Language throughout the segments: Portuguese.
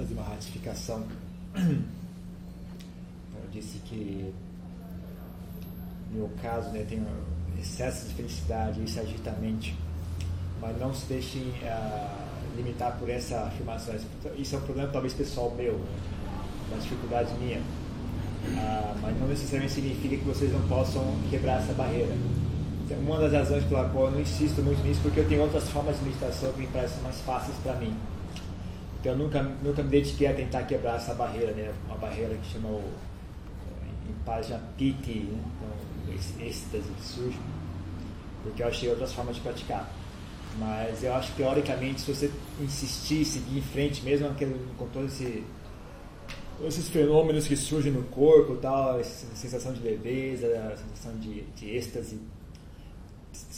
fazer uma ratificação. Eu disse que, no meu caso, né, tenho excesso de felicidade, isso agita mente, mas não se deixem uh, limitar por essa afirmação. Isso é um problema talvez pessoal meu, uma dificuldade minha, uh, mas não necessariamente significa que vocês não possam quebrar essa barreira. Então, uma das razões pela qual eu não insisto muito nisso, porque eu tenho outras formas de meditação que me parecem mais fáceis para mim. Então eu nunca, nunca me dediquei a tentar quebrar essa barreira, né? uma barreira que chama o em Pajapiti, né? então, esse êxtase que surge, porque eu achei outras formas de praticar. Mas eu acho que teoricamente, se você insistir, seguir em frente, mesmo com todos esse, esses fenômenos que surgem no corpo, tal, essa sensação de leveza, sensação de, de êxtase,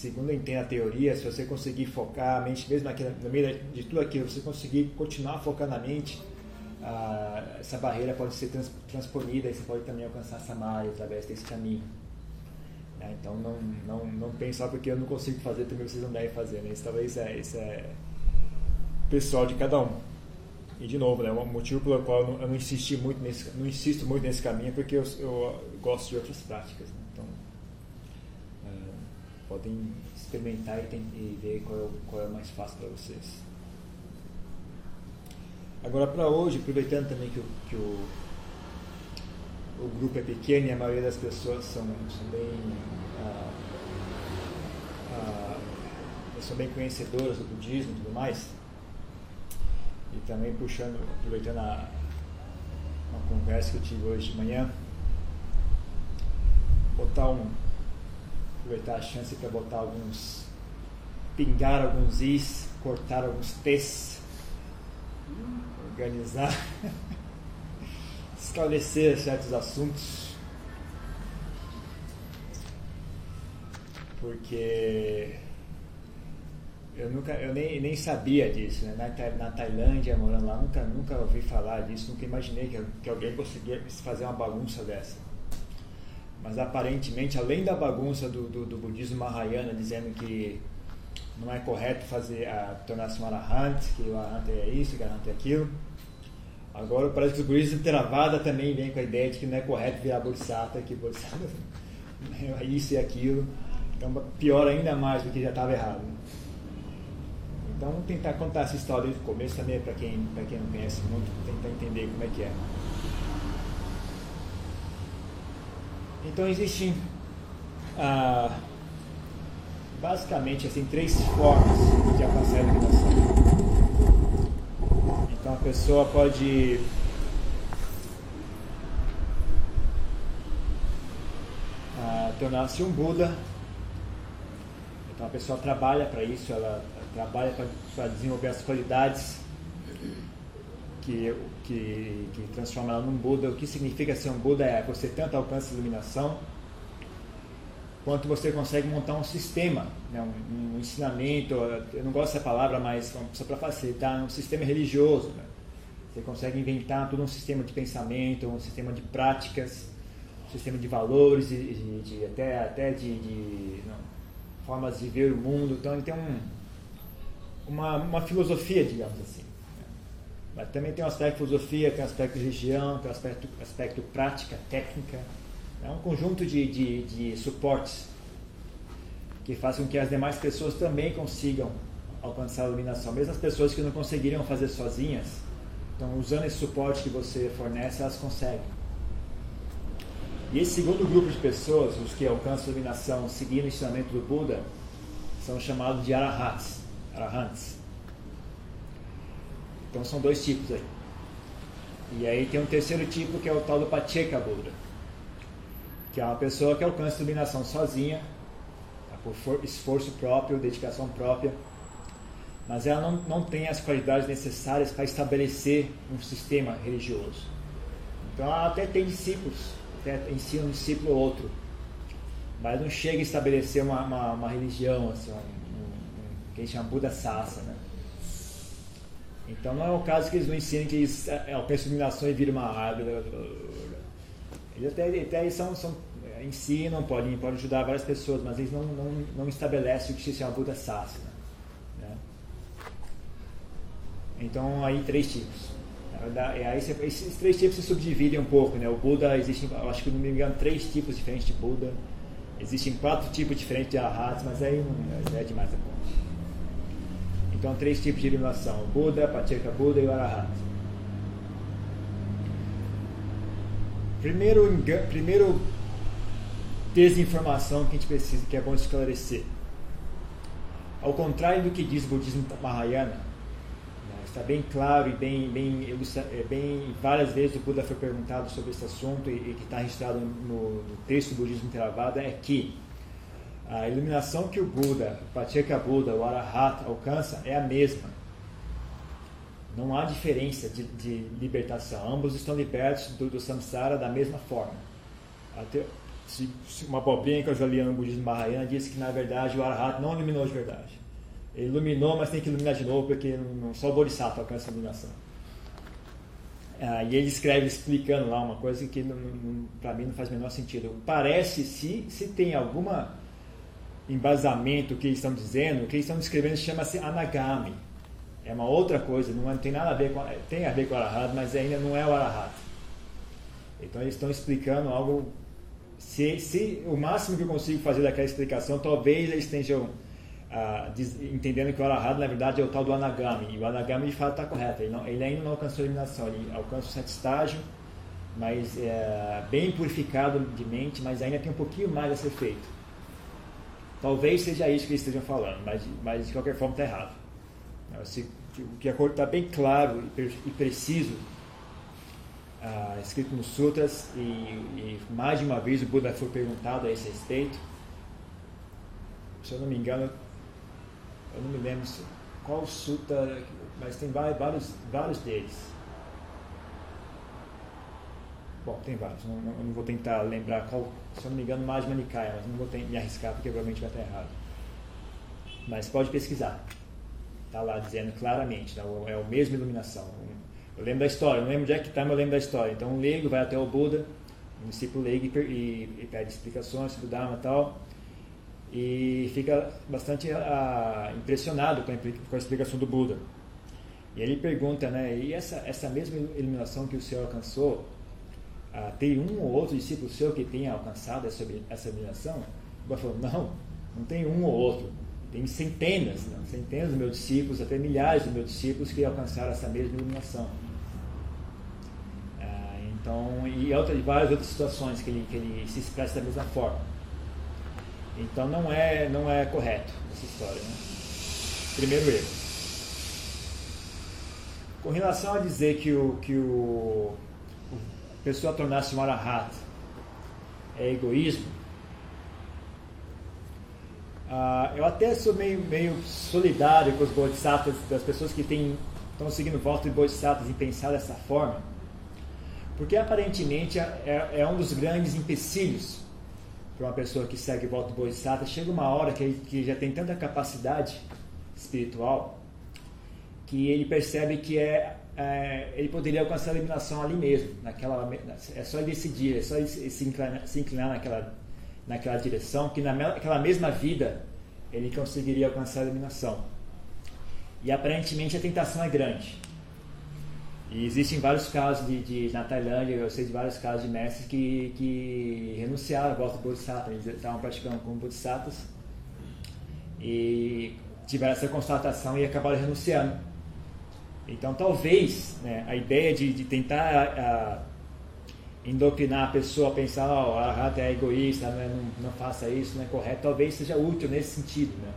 segundo eu entendo a teoria, se você conseguir focar a mente, mesmo naquilo, no meio de tudo aquilo, você conseguir continuar focando na mente, ah, essa barreira pode ser trans, transponida e você pode também alcançar essa maré através desse caminho. É, então não, não, não pense só porque eu não consigo fazer, também vocês não devem fazer. Né? Isso talvez é, isso é pessoal de cada um. E de novo, né, o motivo pelo qual eu não, eu não insisti muito nesse, não insisto muito nesse caminho é porque eu, eu gosto de outras práticas. Né? Podem experimentar e, tem, e ver qual é, qual é mais fácil para vocês. Agora, para hoje, aproveitando também que o, que o, o, grupo é pequeno e a maioria das pessoas são, são bem. Ah, ah, são bem conhecedoras do budismo e tudo mais, e também puxando, aproveitando a, uma conversa que eu tive hoje de manhã, botar um. Aproveitar a chance para botar alguns. pingar alguns is, cortar alguns t's organizar, esclarecer certos assuntos, porque eu nunca, eu nem, nem sabia disso, né? na, na Tailândia, morando lá, nunca, nunca ouvi falar disso, nunca imaginei que, que alguém conseguia fazer uma bagunça dessa. Mas aparentemente, além da bagunça do, do, do budismo Mahayana, dizendo que não é correto fazer tornar-se um arahant, que o arahant é isso, que o arahant é aquilo. Agora parece que os budistas de Theravada também vem com a ideia de que não é correto virar bodhisattva, que bodhisattva é isso e aquilo. Então pior ainda mais do que já estava errado. Então vamos tentar contar essa história desde o começo também para quem, quem não conhece muito, tentar entender como é que é. Então existem ah, basicamente assim, três formas de alcançar a iluminação. Então a pessoa pode ah, tornar-se um Buda. Então a pessoa trabalha para isso, ela trabalha para desenvolver as qualidades que, que, que transforma ela num Buda. O que significa ser um Buda é você tanto alcança a iluminação quanto você consegue montar um sistema, né, um, um, ensinamento, eu não gosto dessa palavra, mas só para facilitar, um sistema religioso. Né? Você consegue inventar todo um sistema de pensamento, um sistema de práticas, um sistema de valores, de, de, de até, até de, de não, formas de ver o mundo. Então ele tem um, uma, uma filosofia, digamos assim. Mas também tem um aspecto de filosofia, tem um aspecto de religião, tem um aspecto, aspecto prática, técnica. É um conjunto de, de, de suportes que fazem com que as demais pessoas também consigam alcançar a iluminação, mesmo as pessoas que não conseguiriam fazer sozinhas. Então, usando esse suporte que você fornece, elas conseguem. E esse segundo grupo de pessoas, os que alcançam a iluminação seguindo o ensinamento do Buda, são chamados de arahats. arahants. Então, são dois tipos aí. E aí tem um terceiro tipo que é o tal do Pacheka Buda que é uma pessoa que alcança a iluminação sozinha, tá? por esforço próprio, dedicação própria, mas ela não, não tem as qualidades necessárias para estabelecer um sistema religioso. Então ela até tem discípulos, até ensina um discípulo ou outro, mas não chega a estabelecer uma, uma, uma religião, assim, um, um, que a gente chama Buda Sasa. Né? Então não é o caso que eles não ensinam que eles é, alcançam iluminação e viram uma árvore eles até, até são, são, é, ensinam, podem, podem ajudar várias pessoas, mas eles não, não, não estabelecem o que se chama Buda Sasana. Né? Então, aí três tipos. Aí esses três tipos se subdividem um pouco, né? O Buda existem, acho que não me engano, três tipos diferentes de Buda. Existem quatro tipos diferentes de arhats, mas aí não é demais a conta. Então, três tipos de iluminação: Buda, Pacceka Buda e o Arahat. Primeiro, primeiro desinformação que a gente precisa, que é bom esclarecer. Ao contrário do que diz o budismo Mahayana, né, está bem claro e bem, bem, é, bem várias vezes o Buda foi perguntado sobre esse assunto e, e que está registrado no, no, texto do budismo Theravada é que a iluminação que o Buda, o Pacceka Buda, o Arahat alcança é a mesma. Não há diferença de, de libertação. Ambos estão libertos do, do samsara da mesma forma. Até, se, se uma abobrinha que eu já li no budismo Mahayana disse que na verdade o Arahat não iluminou de verdade. Ele iluminou, mas tem que iluminar de novo porque não, só o Bodhisattva alcança a iluminação. Ah, e ele escreve explicando lá uma coisa que para mim não faz o menor sentido. Parece se se tem alguma embasamento que eles estão dizendo, o que eles estão descrevendo chama-se anagami. É uma outra coisa, não tem nada a ver com tem a ver com o arahat, mas ainda não é o arahat. Então eles estão explicando algo se, se o máximo que eu consigo fazer daquela explicação, talvez eles estejam ah, diz, entendendo que o Arahant, na verdade, é o tal do Anagami. E o Anagami, de fato, está correto. Ele, não, ele, ainda não alcançou a eliminação. Ele alcança o sétimo estágio, mas é, bem purificado de mente, mas ainda tem um pouquinho mais a ser feito. Talvez seja isso que eles estejam falando, mas, mas de qualquer forma está errado. O que está bem claro e, preciso ah, escrito nos sutras e, e, mais de uma vez o Buda foi perguntado a esse respeito. Se eu não me engano, eu não me lembro qual sutra, mas tem vários, vários deles. Bom, tem vários, não, não, não vou tentar lembrar qual, se eu não me engano, mais Manikaya, mas não vou me arriscar porque provavelmente vai estar errado. Mas pode pesquisar. Está lá dizendo claramente, né? é a mesma iluminação. Eu lembro da história, não lembro onde é que está, mas eu lembro da história. Então um leigo vai até o Buda, um discípulo leigo, e, pede explicações sobre o Dharma e tal, e fica bastante ah, impressionado com a, com a, explicação do Buda. E ele pergunta, né, e essa, essa mesma iluminação que o Senhor alcançou, ah, tem um ou outro discípulo seu que tenha alcançado essa, essa iluminação? Buda falou, não, não tem um ou outro, tem centenas, centenas de meus discípulos, até milhares de meus discípulos que alcançaram essa mesma iluminação. Ah, então, e, outras, e várias outras situações que ele, que ele se expressa da mesma forma. Então não é, não é correto essa história. Né? Primeiro erro. Com relação a dizer que o, que o, pessoa tornar-se um arahat é egoísmo, Uh, eu até sou meio, meio solidário com os bodhisattvas, das pessoas que têm, estão seguindo o voto de bodhisattvas e pensar dessa forma, porque aparentemente é, é um dos grandes empecilhos para uma pessoa que segue o voto do bodhisattva. Chega uma hora que, ele, que já tem tanta capacidade espiritual que ele percebe que é, é, ele poderia alcançar a iluminação ali mesmo, naquela, é só decidir, é só se inclinar, se inclinar naquela naquela direção, que naquela mesma vida ele conseguiria alcançar a iluminação. E aparentemente a tentação é grande. E existem vários casos de, de, na Tailândia, eu sei de vários casos de mestres que, que renunciaram ao voto Bodhisattva, eles estavam praticando como Bodhisattvas e tiveram essa constatação e acabaram renunciando. Então talvez né, a ideia de, de tentar a, endocrinar a pessoa a pensar, oh, a rata é egoísta, né? não, não faça isso, não é correto, talvez seja útil nesse sentido, né?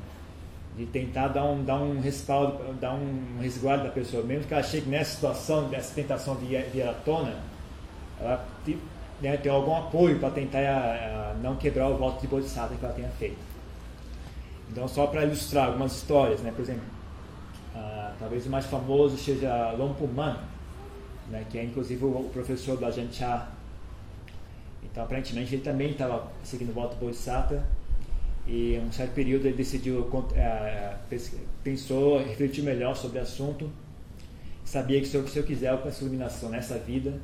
de tentar dar um, dar um respaldo, dar um resguardo da pessoa, mesmo que ela chegue nessa situação, dessa tentação vier à tona, ela né, ter algum apoio para tentar a, a não quebrar o voto de Bodhisattva que ela tenha feito. Então, só para ilustrar algumas histórias, né? por exemplo, talvez o mais famoso seja Lompuman, né, que é inclusive o professor do Ajahn Chah. Então, aparentemente, ele também estava seguindo o voto Bodhisattva. E, em um certo período, ele decidiu, é, pensou, refletiu melhor sobre o assunto, sabia que se eu, se eu quiser alcançar iluminação nessa vida.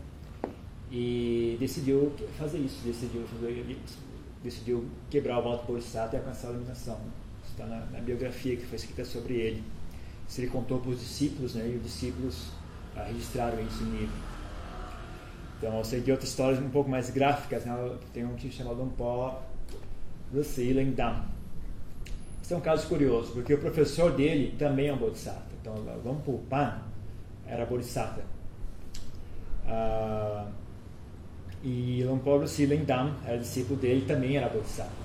E decidiu fazer isso, decidiu, decidiu quebrar o voto Bodhisattva e alcançar a iluminação. Isso está na, na, biografia que foi escrita sobre ele. Se ele contou para os discípulos, né, e os discípulos uh, registraram isso em livro. Então, eu sei de outras histórias um pouco mais gráficas. Né? Tem um que chamado Paul Russell Dam. Esse é um caso curioso, porque o professor dele também é um Bodhisattva. Então, Lompo Pan era Bodhisattva. Uh, e Lompo Silendam era discípulo dele, também era Bodhisattva.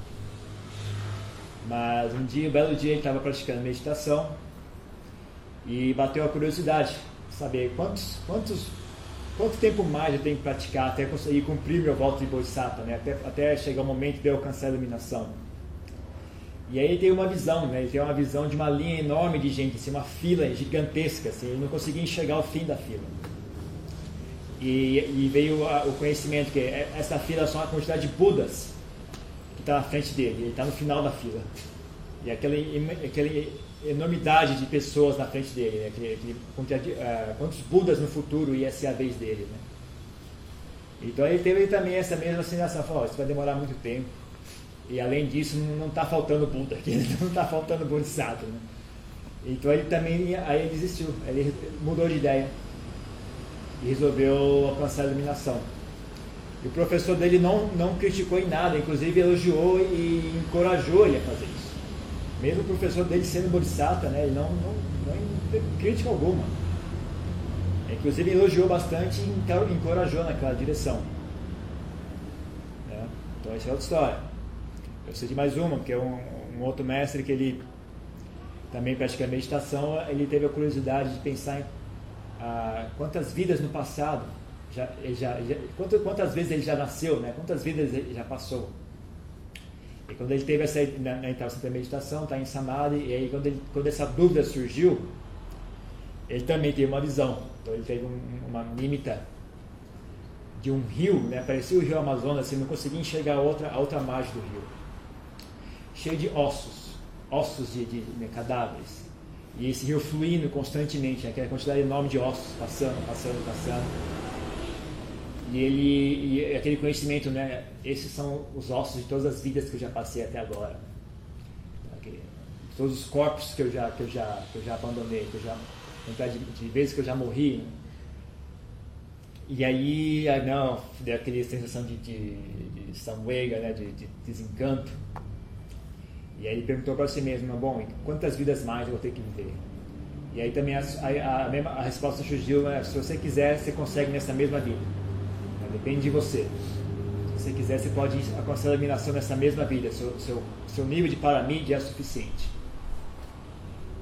Mas um dia, um belo dia, ele estava praticando meditação e bateu a curiosidade saber quantos, quantos, quanto tempo mais eu tenho que praticar até conseguir cumprir meu voto de Bodhisattva, né? até, até chegar o momento de eu alcançar a iluminação. E aí ele tem uma visão, né? ele tem uma visão de uma linha enorme de gente, assim, uma fila gigantesca, assim, ele não conseguia enxergar o fim da fila. E, e veio a, o conhecimento que essa fila é só uma quantidade de Budas que está na frente dele, ele está no final da fila. E aquele, aquele enormidade de pessoas na frente dele, né? aquele, aquele, uh, quantos Budas no futuro ia ser a vez dele. Né? Então ele teve também essa mesma sensação, falou, oh, isso vai demorar muito tempo. E além disso, não está faltando Buda aqui, não está faltando Bodhisattva. Né? Então ele também, aí ele desistiu, ele mudou de ideia e resolveu alcançar a iluminação. E o professor dele não, não criticou em nada, inclusive elogiou e encorajou ele a fazer isso. Mesmo o professor dele sendo bodhisattva, né, ele não, não, não teve crítica alguma. Inclusive elogiou bastante e encorajou naquela direção. Né? Então essa é outra história. Eu sei de mais uma, porque é um, um outro mestre que ele também pratica meditação, ele teve a curiosidade de pensar em ah, quantas vidas no passado, já, já, já, quantas, quantas vezes ele já nasceu, né? quantas vidas ele já passou. E quando ele teve essa, na, na estava da meditação, está em Samadhi, e aí quando, ele, quando essa dúvida surgiu, ele também teve uma visão. Então ele teve um, uma mímita de um rio, né? parecia o rio Amazonas, assim, não conseguia enxergar a outra, a outra margem do rio. Cheio de ossos, ossos de, de, de cadáveres. E esse rio fluindo constantemente, aquela quantidade enorme de ossos passando, passando, passando. E ele e aquele conhecimento, né? Esses são os ossos de todas as vidas que eu já passei até agora. Todos os corpos que eu já que eu já que eu já abandonei, que eu já de, de vezes que eu já morri. Né? E aí, não, deu aquela sensação de, de, de né? De, de, desencanto. E aí ele perguntou para si mesmo, bom, quantas vidas mais eu vou ter que viver? E aí também a, a, a, mesma, a resposta surgiu, né? se você quiser, você consegue nessa mesma vida. Depende de você. Se você quiser, você pode alcançar a iluminação nessa mesma vida. Seu, seu, seu nível de paramide é suficiente.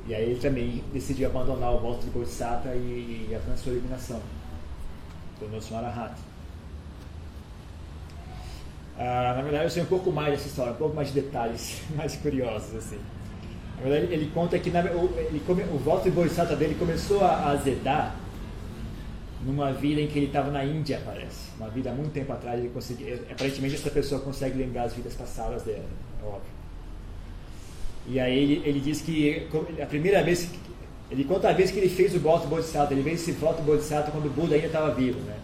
E aí ele também decidiu abandonar o voto de Bodhisattva e, e alcançou a iluminação. Tornou-se um Arahata. Ah, na verdade, eu sei um pouco mais dessa história, um pouco mais de detalhes, mais curiosos. assim. Na verdade, ele conta que na, ele, o voto de Bodhisattva dele começou a azedar numa vida em que ele estava na Índia, parece. Uma vida há muito tempo atrás, ele conseguia, aparentemente essa pessoa consegue lembrar as vidas passadas dela, é óbvio. E aí ele, ele diz que a primeira vez, ele conta a vez que ele fez o voto Bodhisattva, ele fez esse voto Bodhisattva quando o Buda ainda estava vivo, né?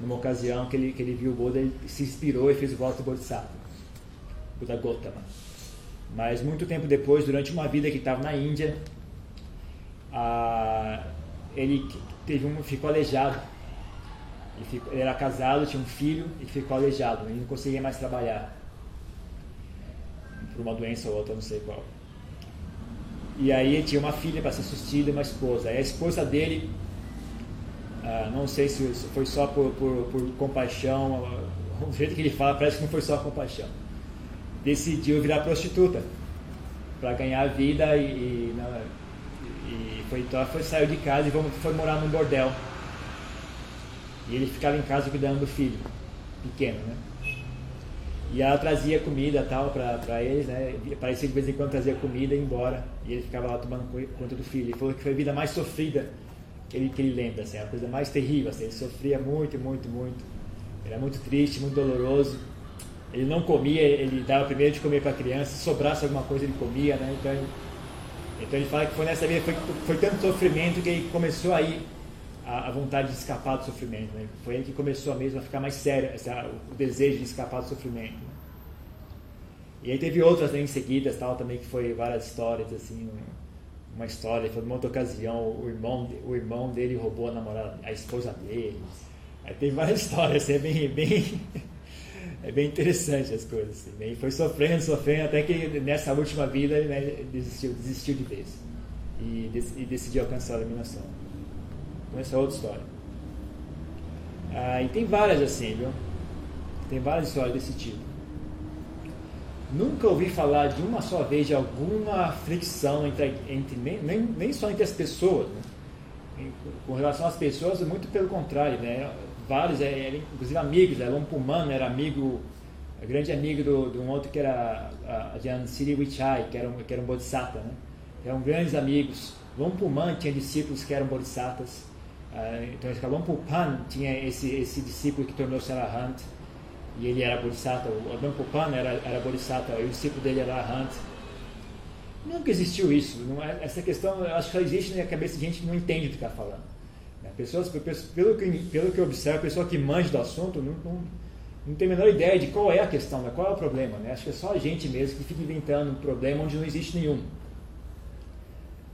Numa ocasião que ele, que ele viu o Buda, ele se inspirou e fez o voto Bodhisattva, Buda Gotama. Mas muito tempo depois, durante uma vida que estava na Índia, a, ele teve um, ficou aleijado. Ele, ficou, ele, era casado, tinha um filho e ficou aleijado. Ele não conseguia mais trabalhar. Por uma doença ou outra, não sei qual. E aí tinha uma filha para ser sustida e uma esposa. Aí a esposa dele, ah, não sei se foi só por, por, por compaixão, o jeito que ele fala parece que não foi só compaixão. Decidiu virar prostituta para ganhar vida e, e não, e foi, então foi, saiu de casa e foi morar num bordel. E ele ficava em casa cuidando do filho, pequeno, né? E ela trazia comida tal para eles, né? Parecia de vez em quando trazia comida e ia embora. E ele ficava lá tomando conta do filho. Ele falou que foi a vida mais sofrida que ele, que ele lembra, assim, a coisa mais terrível. Assim. Ele sofria muito, muito, muito. Era muito triste, muito doloroso. Ele não comia, ele dava primeiro de comer para a criança. Se sobrasse alguma coisa, ele comia, né? Então então ele fala que foi nessa vida, foi, foi tanto sofrimento que ele começou aí a, a, vontade de escapar do sofrimento. Né? Foi aí que começou a mesmo a ficar mais sério, essa, o desejo de escapar do sofrimento. Né? E aí teve outras né, em seguida, tal, também que foi várias histórias assim, uma história, foi numa outra ocasião, o irmão, o irmão dele roubou a namorada, a esposa dele. Aí tem várias histórias, assim, é bem, bem, é bem interessante as coisas. Assim, foi sofrendo, sofrendo, até que nessa última vida ele né, desistiu, desistiu de vez e, e decidiu alcançar a iluminação. Então essa é outra história. Ah, e tem várias assim, viu? Tem várias histórias desse tipo. Nunca ouvi falar de uma só vez de alguma fricção entre, entre nem, nem, nem só entre as pessoas, né? com relação às pessoas, muito pelo contrário, né? Vários, é, é, inclusive amigos, né? Lon Puman era amigo, grande amigo de um outro que era Jan Siri Wichai, que era um, que era um bodhisattva, né? Eram grandes amigos. Lon Puman tinha discípulos que eram bodhisattvas. Uh, então, Lon Pupan tinha esse, esse discípulo que tornou-se Arahant e ele era Bodhisattva, o Popana era, era Bodhisattva, e o discípulo dele era Arhant. Nunca existiu isso. É, essa questão, acho que só existe na cabeça de gente que não entende o que está falando. Pessoas, pelo que, pelo que eu observo, a pessoa que manja do assunto não, não, não, tem a menor ideia de qual é a questão, né? qual é o problema. Né? Acho que é só a gente mesmo que fica inventando um problema onde não existe nenhum.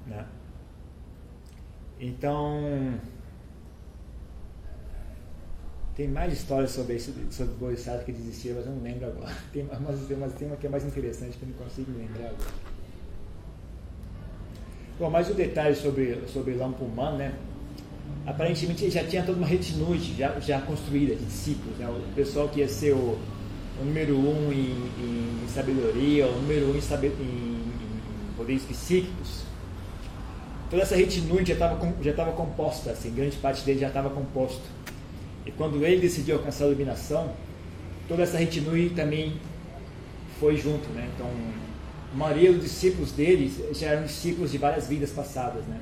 Né? Então, tem mais histórias sobre isso, sobre Bodhisattva que desistiu, mas eu não lembro agora. Tem, mas, mas tem uma que é mais interessante que eu não consigo lembrar agora. Bom, mais um detalhe sobre, sobre Lampuman, né? Aparentemente ele já tinha toda uma retinute já, já construída de discípulos, né? O pessoal que ia ser o, o número um em, em, sabedoria, o número um em, em, em poderes psíquicos. Toda essa retinute já estava já composta, assim, grande parte dele já estava composto. E quando ele decidiu alcançar a iluminação, toda essa retinue também foi junto, né? Então, a maioria dos discípulos dele já eram discípulos de várias vidas passadas, né?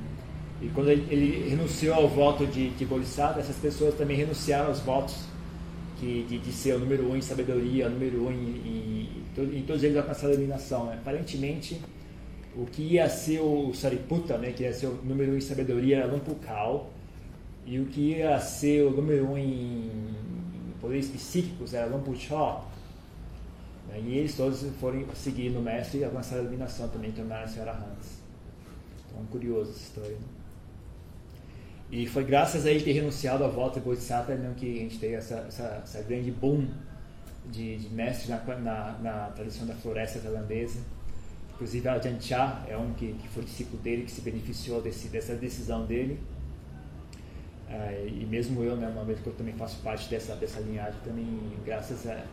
E quando ele, ele renunciou ao voto de, de essas pessoas também renunciaram aos votos que, de, de ser o número um em sabedoria, o número um em, em, em todos eles alcançaram a iluminação. Né? Aparentemente, o que ia ser o Sariputta, né, que ia ser o número um em sabedoria, era Lumpukal, e o que ia ser o número um em poderes psíquicos era Lampuchó. Né? E eles todos foram seguir no mestre e avançaram a iluminação também, tornaram-se arahants. Então, curioso essa história. Né? E foi graças a ele ter renunciado à volta de Bodhisattva né, que a gente teve essa, essa, essa grande boom de, de mestres na, na, na, tradição da floresta tailandesa. Inclusive, Ajahn Chah é um que, que foi discípulo dele, que se beneficiou desse, dessa decisão dele. Ah, e mesmo eu, né, uma vez que eu também faço parte dessa, dessa linhagem, também, graças a.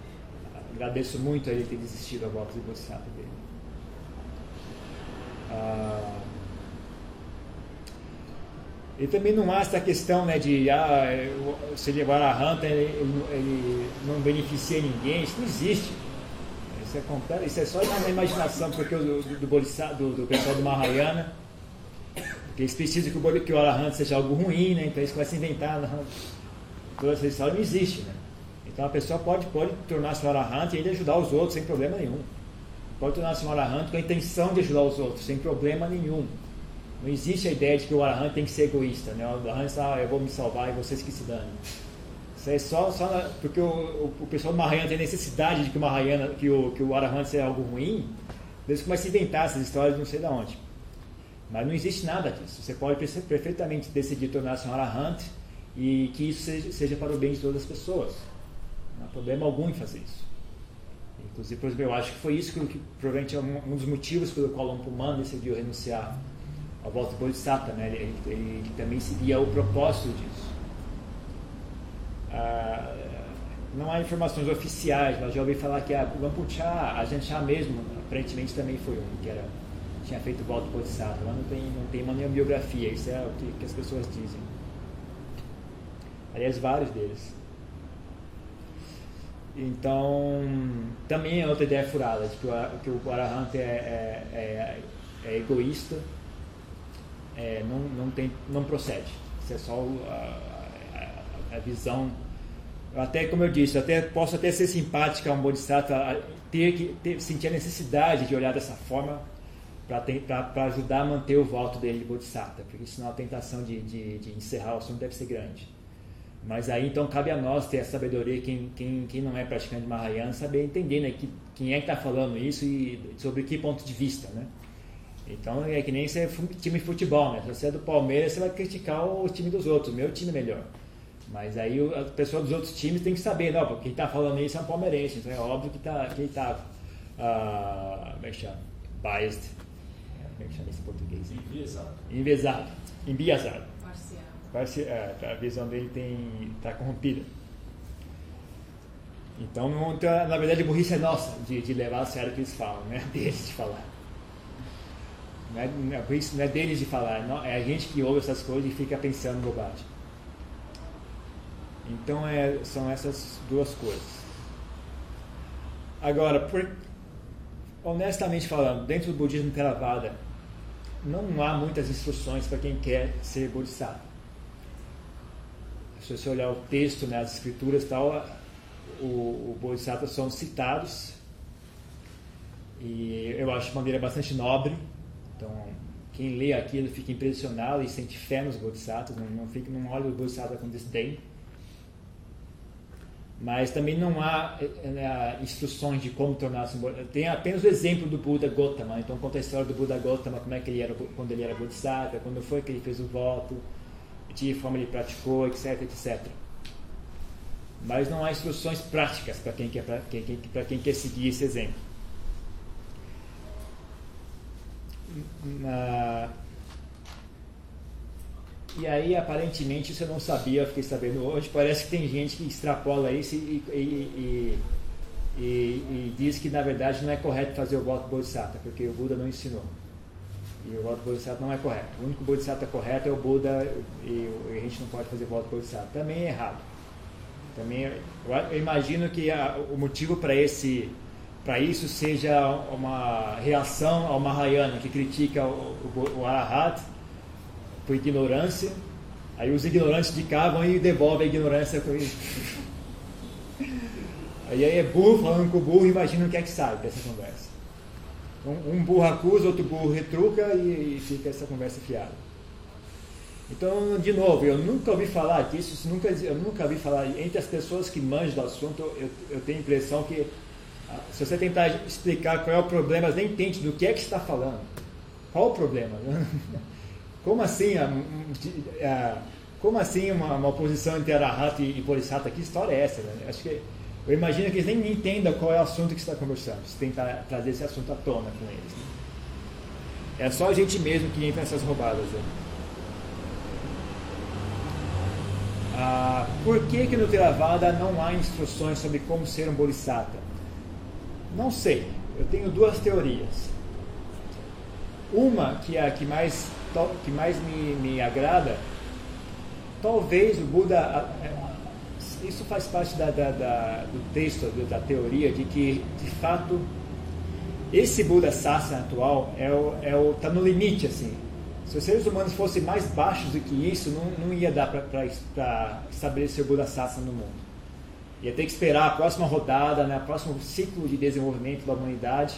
Agradeço muito a ele ter desistido da volta de Bodhisattva dele. Ah, e também não há essa questão né, de ah, se ele vai a Hunter, ele, ele, não beneficia ninguém, isso não existe. Isso é, isso é só na imaginação porque do, do, do, do, pessoal do Mahayana porque eles precisam que o, que o Arahant seja algo ruim, né? então eles começam a inventar. Né? Toda essa história não existe. Né? Então a pessoa pode, pode tornar-se um Arahant e ele ajudar os outros sem problema nenhum. Pode tornar-se um Arahant com a intenção de ajudar os outros sem problema nenhum. Não existe a ideia de que o Arahant tem que ser egoísta. Né? O Arahant ah, eu vou me salvar e vocês que se danem. Isso é só, só na, porque o, o, o, pessoal do Mahayana tem necessidade de que o, Mahayana, que o, que o Arahant seja algo ruim, eles começam a inventar essas histórias não sei de onde. Mas não existe nada disso. Você pode perfeitamente decidir tornar-se um arahant e que isso seja, seja, para o bem de todas as pessoas. Não há problema algum em fazer isso. Inclusive, por exemplo, eu acho que foi isso que, que provavelmente é um, um, dos motivos pelo qual o Puman decidiu renunciar ao voto de Bodhisattva. Né? Ele, ele, ele, também seguia o propósito disso. Ah, não há informações oficiais, mas já ouvi falar que a Lampuchá, a Janchá mesmo, aparentemente também foi um, que era tinha feito o voto bodhisattva. Lá não tem, não tem uma biografia, isso é o que, que as pessoas dizem. Aliás, vários deles. Então, também é outra ideia furada, de que o, que o Arahant é, é, é, é egoísta, é, não, não, tem, não procede. Isso é só a, a, a visão. Até, como eu disse, até, posso até ser simpática a um bodhisattva, ter que ter, sentir a necessidade de olhar dessa forma, para ajudar a manter o voto dele de Bodhisattva, porque senão a tentação de, de, de, encerrar o assunto deve ser grande. Mas aí então cabe a nós ter a sabedoria, quem, quem, quem não é praticante de Mahayana, saber entender né, que, quem é que está falando isso e sobre que ponto de vista. Né? Então é que nem ser time de futebol, né? Se você é do Palmeiras, você vai criticar o time dos outros, o meu time é melhor. Mas aí a pessoa dos outros times tem que saber, não, porque quem está falando isso é um palmeirense, então é óbvio que, tá, que ele está, uh, como é que chama? Biased. Como é que chama isso em português? Enviesado. Enviesado. Enviesado. Parcial. Parci é, a visão dele está corrompida. Então, não, na verdade, a burrice é nossa de, de levar a sério o que eles falam, né? Deles de falar. Não é, é, não é deles de falar, não, é a gente que ouve essas coisas e fica pensando bobagem. Então é, são essas duas coisas. Agora, por, honestamente falando, dentro do budismo Theravada, não há muitas instruções para quem quer ser bodhisattva. Se você olhar o texto, né, as escrituras tal, o, o bodhisattva são citados e eu acho de maneira bastante nobre. Então, quem lê aquilo fica impressionado e sente fé nos bodhisattvas, não, não, fica, não olha o bodhisattva com desdém mas também não há né, instruções de como tornar-se um Tem apenas o exemplo do Buda Gautama. Então conta a história do Buda Gautama, como é que ele era quando ele era Bodhisattva, quando foi que ele fez o voto, de forma ele praticou, etc, etc. Mas não há instruções práticas para quem, quer, quem, quem quer seguir esse exemplo. Na, e aí, aparentemente, você não sabia, eu fiquei sabendo hoje, parece que tem gente que extrapola isso e, e, e, e, diz que, na verdade, não é correto fazer o voto Bodhisattva, porque o Buda não ensinou. E o voto Bodhisattva não é correto. O único Bodhisattva correto é o Buda e, a gente não pode fazer voto Bodhisattva. Também é errado. Também, eu imagino que a, o motivo para esse para isso seja uma reação ao Mahayana, que critica o, o, o Arahat, por ignorância. Aí os ignorantes de cá vão e devolvem a ignorância. Aí, aí é burro falando com o burro, imagina o que é que sai dessa conversa. Um, um burro acusa, outro burro retruca e, e, fica essa conversa fiada. Então, de novo, eu nunca ouvi falar disso, nunca, eu nunca ouvi falar, entre as pessoas que manjam do assunto, eu, eu tenho a impressão que se você tentar explicar qual é o problema, nem entende do que é que está falando. Qual o problema? Como assim, como assim uma, uma oposição entre Arahat e, e Bodhisattva? Que história é essa? Né? Acho que eu imagino que eles nem entendam qual é o assunto que está conversando. Se tentar trazer esse assunto à tona com eles. Né? É só a gente mesmo que entra nessas roubadas. Né? Ah, por que, que no Theravada não há instruções sobre como ser um Bodhisattva? Não sei. Eu tenho duas teorias. Uma, que é a que mais que mais me, me agrada, talvez o Buda. Isso faz parte da, da, da, do texto, da teoria, de que, de fato, esse Buda Sassa atual é o, é o, tá no limite, assim. Se os seres humanos fossem mais baixos do que isso, não, não ia dar para estabelecer o Buda Sassa no mundo. Ia ter que esperar a próxima rodada, né, o próximo ciclo de desenvolvimento da humanidade,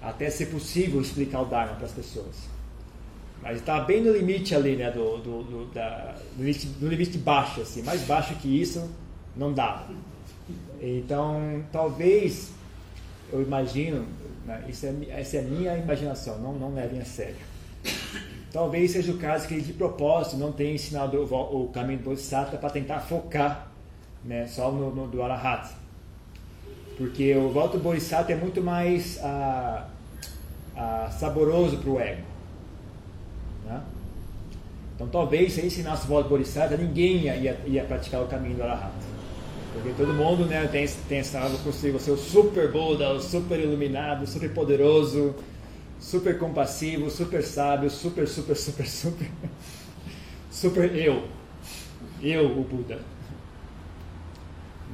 até ser possível explicar o Dharma para as pessoas. Mas estava bem no limite ali, né? Do, do, do, da, do, limite, limite baixo, assim. Mais baixo que isso, não dava. Então, talvez, eu imagino, né, isso é, essa é a minha imaginação, não, não levem a sério. Talvez seja o caso que ele de propósito não tenha ensinado o, o caminho do Bodhisattva para tentar focar né, só no, no do Arahat. Porque o voto Bodhisattva é muito mais ah, ah, saboroso para o ego. Né? Então talvez se ensinasse o voto Bodhisattva, ninguém ia, ia, ia, praticar o caminho do Arahata. Porque todo mundo né, tem, tem essa possível ser o super Buda, o super iluminado, super poderoso, super compassivo, super sábio, super, super, super, super, super eu. Eu, o Buda.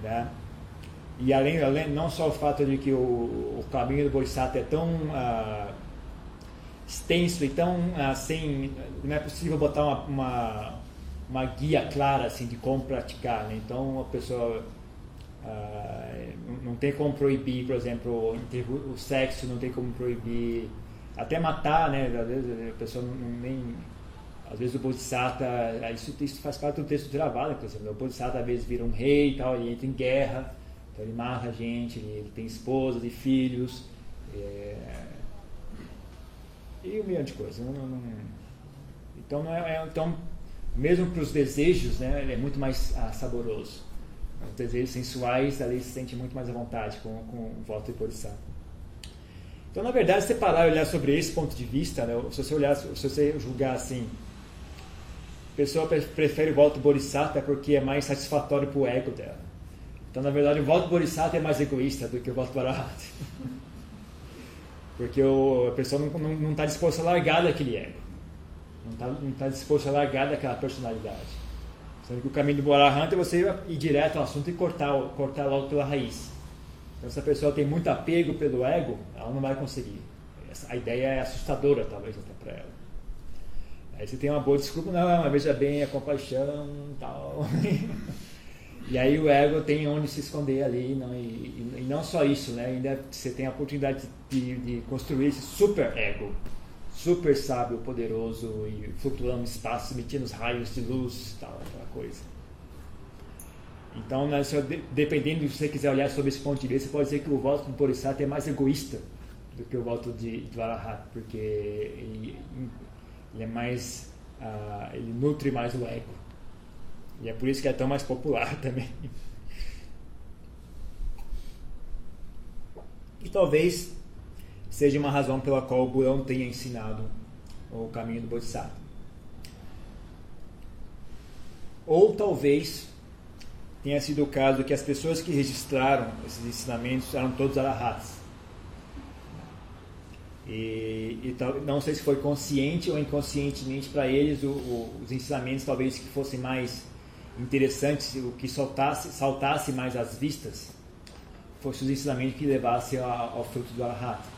Né? E além, além, não só o fato de que o, o caminho do Bodhisattva é tão uh, extenso, então assim não é possível botar uma, uma, uma guia clara assim de como praticar, né? então a pessoa uh, não tem como proibir, por exemplo, o sexo, não tem como proibir até matar, né? Às vezes a pessoa não, nem às vezes o Bodhisattva, isso, isso faz parte do texto gravado, por exemplo, o Bodhisattva às vezes vira um rei e tal, ele entra em guerra, então ele mata a gente, ele, ele tem esposas e filhos, é, e um milhão de coisas. Não, não, então, não é, é, então, mesmo para os desejos, né, ele é muito mais ah, saboroso. Os desejos sensuais, ali se sente muito mais à vontade com, com o voto de Bodhisattva. Então, na verdade, se você parar e olhar sobre esse ponto de vista, né, se você olhar, se você julgar assim, a pessoa prefere o voto Bodhisattva porque é mais satisfatório para o ego dela. Então, na verdade, o voto Bodhisattva é mais egoísta do que o voto Bharata. porque o, a pessoa não está disposta a largar daquele ego. Não está não tá disposto a largar daquela personalidade. Sendo que o caminho do Arahanta é você ir direto ao assunto e cortar, cortar logo pela raiz. Então, se a pessoa tem muito apego pelo ego, ela não vai conseguir. Essa, a ideia é assustadora, talvez, até para ela. Aí você tem uma boa desculpa, não, veja bem, a compaixão tal. e aí o ego tem onde se esconder ali. Não, e, e, não só isso, né? ainda você tem a oportunidade de, de construir esse super ego super sábio, poderoso e flutuando no espaço, emitindo os raios de luz tal, aquela coisa. Então, né, dependendo de se você quiser olhar sobre esse ponto de vista, pode dizer que o voto do Bodhisattva é mais egoísta do que o voto de, Arahat, porque ele, é mais, uh, ele nutre mais o ego. E é por isso que é tão mais popular também. E talvez seja uma razão pela qual o Buda não tenha ensinado o caminho do Bodhisattva. Ou talvez tenha sido o caso que as pessoas que registraram esses ensinamentos eram todos arahats. E, e não sei se foi consciente ou inconscientemente para eles o, o, os ensinamentos talvez que fossem mais interessantes, o que saltasse, saltasse mais às vistas, fossem os ensinamentos que levassem ao, fruto do arahata.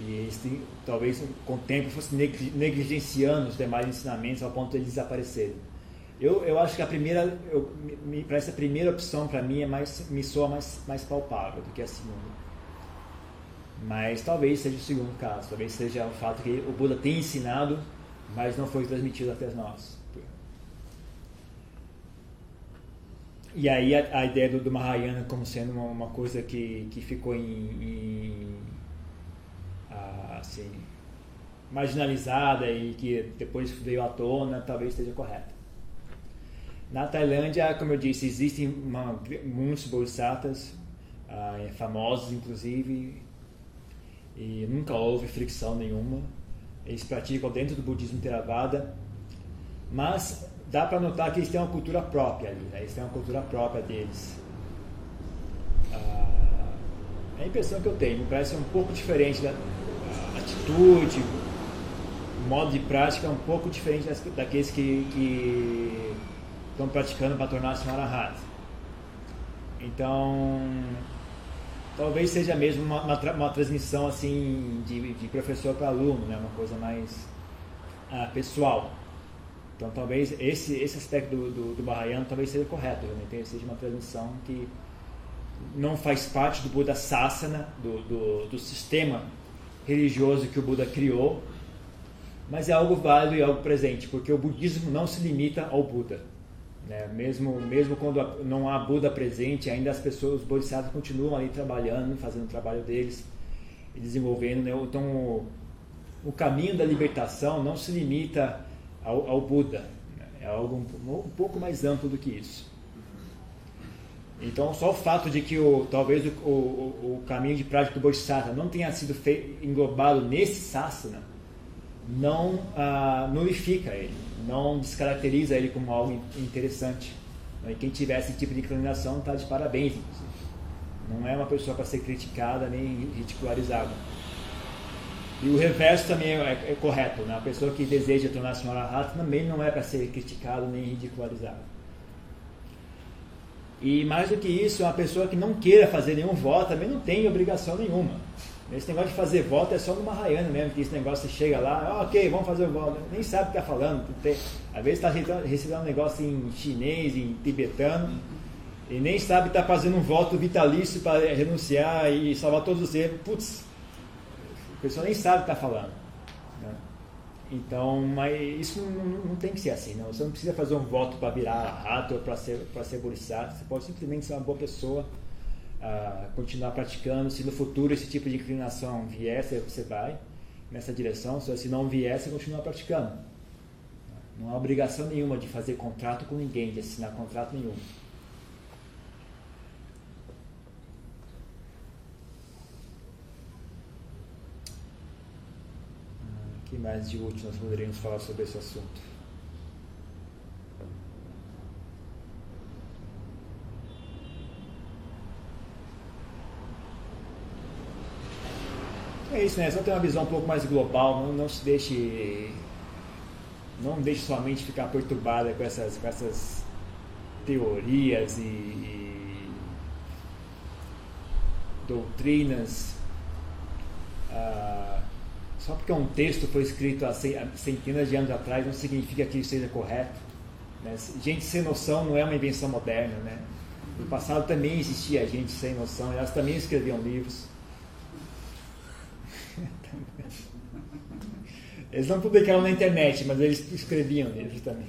E eles talvez com o tempo fossem negligenciando os demais ensinamentos ao ponto de eles desaparecerem. Eu, eu acho que a primeira, eu, me parece a primeira opção para mim é mais, me soa mais, mais palpável do que a segunda. Mas talvez seja o segundo caso, talvez seja o fato que o Buda tem ensinado, mas não foi transmitido até nós. E aí a, a ideia do, do Mahayana como sendo uma, uma coisa que, que ficou em, em assim, marginalizada e que depois veio à tona, talvez esteja correta. Na Tailândia, como eu disse, existem uma, muitos bodhisattvas, ah, famosos inclusive, e nunca houve fricção nenhuma. Eles praticam dentro do budismo Theravada, mas dá para notar que eles têm uma cultura própria ali, né? eles têm uma cultura própria deles. Ah, é a impressão que eu tenho, me parece um pouco diferente da, atitude, modo de prática é um pouco diferente daqueles que, que estão praticando para tornar-se um arahat. Então, talvez seja mesmo uma, uma, uma transmissão assim de, de professor para aluno, né? uma coisa mais ah, pessoal. Então, talvez esse, esse aspecto do, do, do Bahayana talvez seja correto, realmente seja uma transmissão que não faz parte do Buda Sasana, do, do, do sistema religioso que o Buda criou, mas é algo válido e algo presente, porque o budismo não se limita ao Buda. Né? Mesmo, mesmo quando não há Buda presente, ainda as pessoas, os bodhisattvas continuam ali trabalhando, fazendo o trabalho deles e desenvolvendo. Né? Então, o, o, caminho da libertação não se limita ao, ao Buda, né? é algo um, um pouco mais amplo do que isso. Então, só o fato de que o, talvez o, o, o caminho de prática do Bodhisattva não tenha sido englobado nesse sasana, não ah, nulifica ele, não descaracteriza ele como algo interessante. E quem tiver esse tipo de inclinação está de parabéns, inclusive. Não é uma pessoa para ser criticada nem ridicularizada. E o reverso também é, é correto. Né? A pessoa que deseja tornar-se um arahat também não é para ser criticado nem ridicularizado. E mais do que isso, uma pessoa que não queira fazer nenhum voto também não tem obrigação nenhuma. Esse negócio de fazer voto é só no Mahayana mesmo, que esse negócio você chega lá, oh, ok, vamos fazer voto. Nem sabe o que está falando. Às vezes está recebendo um negócio em chinês, em tibetano, e nem sabe que está fazendo um voto vitalício para renunciar e salvar todos os erros. Putz, a pessoa nem sabe o que está falando. Então, mas isso não, não, tem que ser assim, não. Você não precisa fazer um voto para virar rato ou para ser, para ser. Você pode simplesmente ser uma boa pessoa, uh, continuar praticando. Se no futuro esse tipo de inclinação vier, você vai. nessa direção. Se não vier, você continua praticando. Não há obrigação nenhuma de fazer contrato com ninguém, de assinar contrato nenhum. O que mais de útil nós poderíamos falar sobre esse assunto? É isso, né? Só ter uma visão um pouco mais global, não, não se deixe. Não deixe sua mente ficar perturbada com essas, com essas teorias e, e doutrinas. Ah, só porque um texto foi escrito há centenas de anos atrás não significa que isso seja correto. Né? Gente sem noção não é uma invenção moderna. Né? No passado também existia gente sem noção, elas também escreviam livros. Eles não publicaram na internet, mas eles escreviam neles também.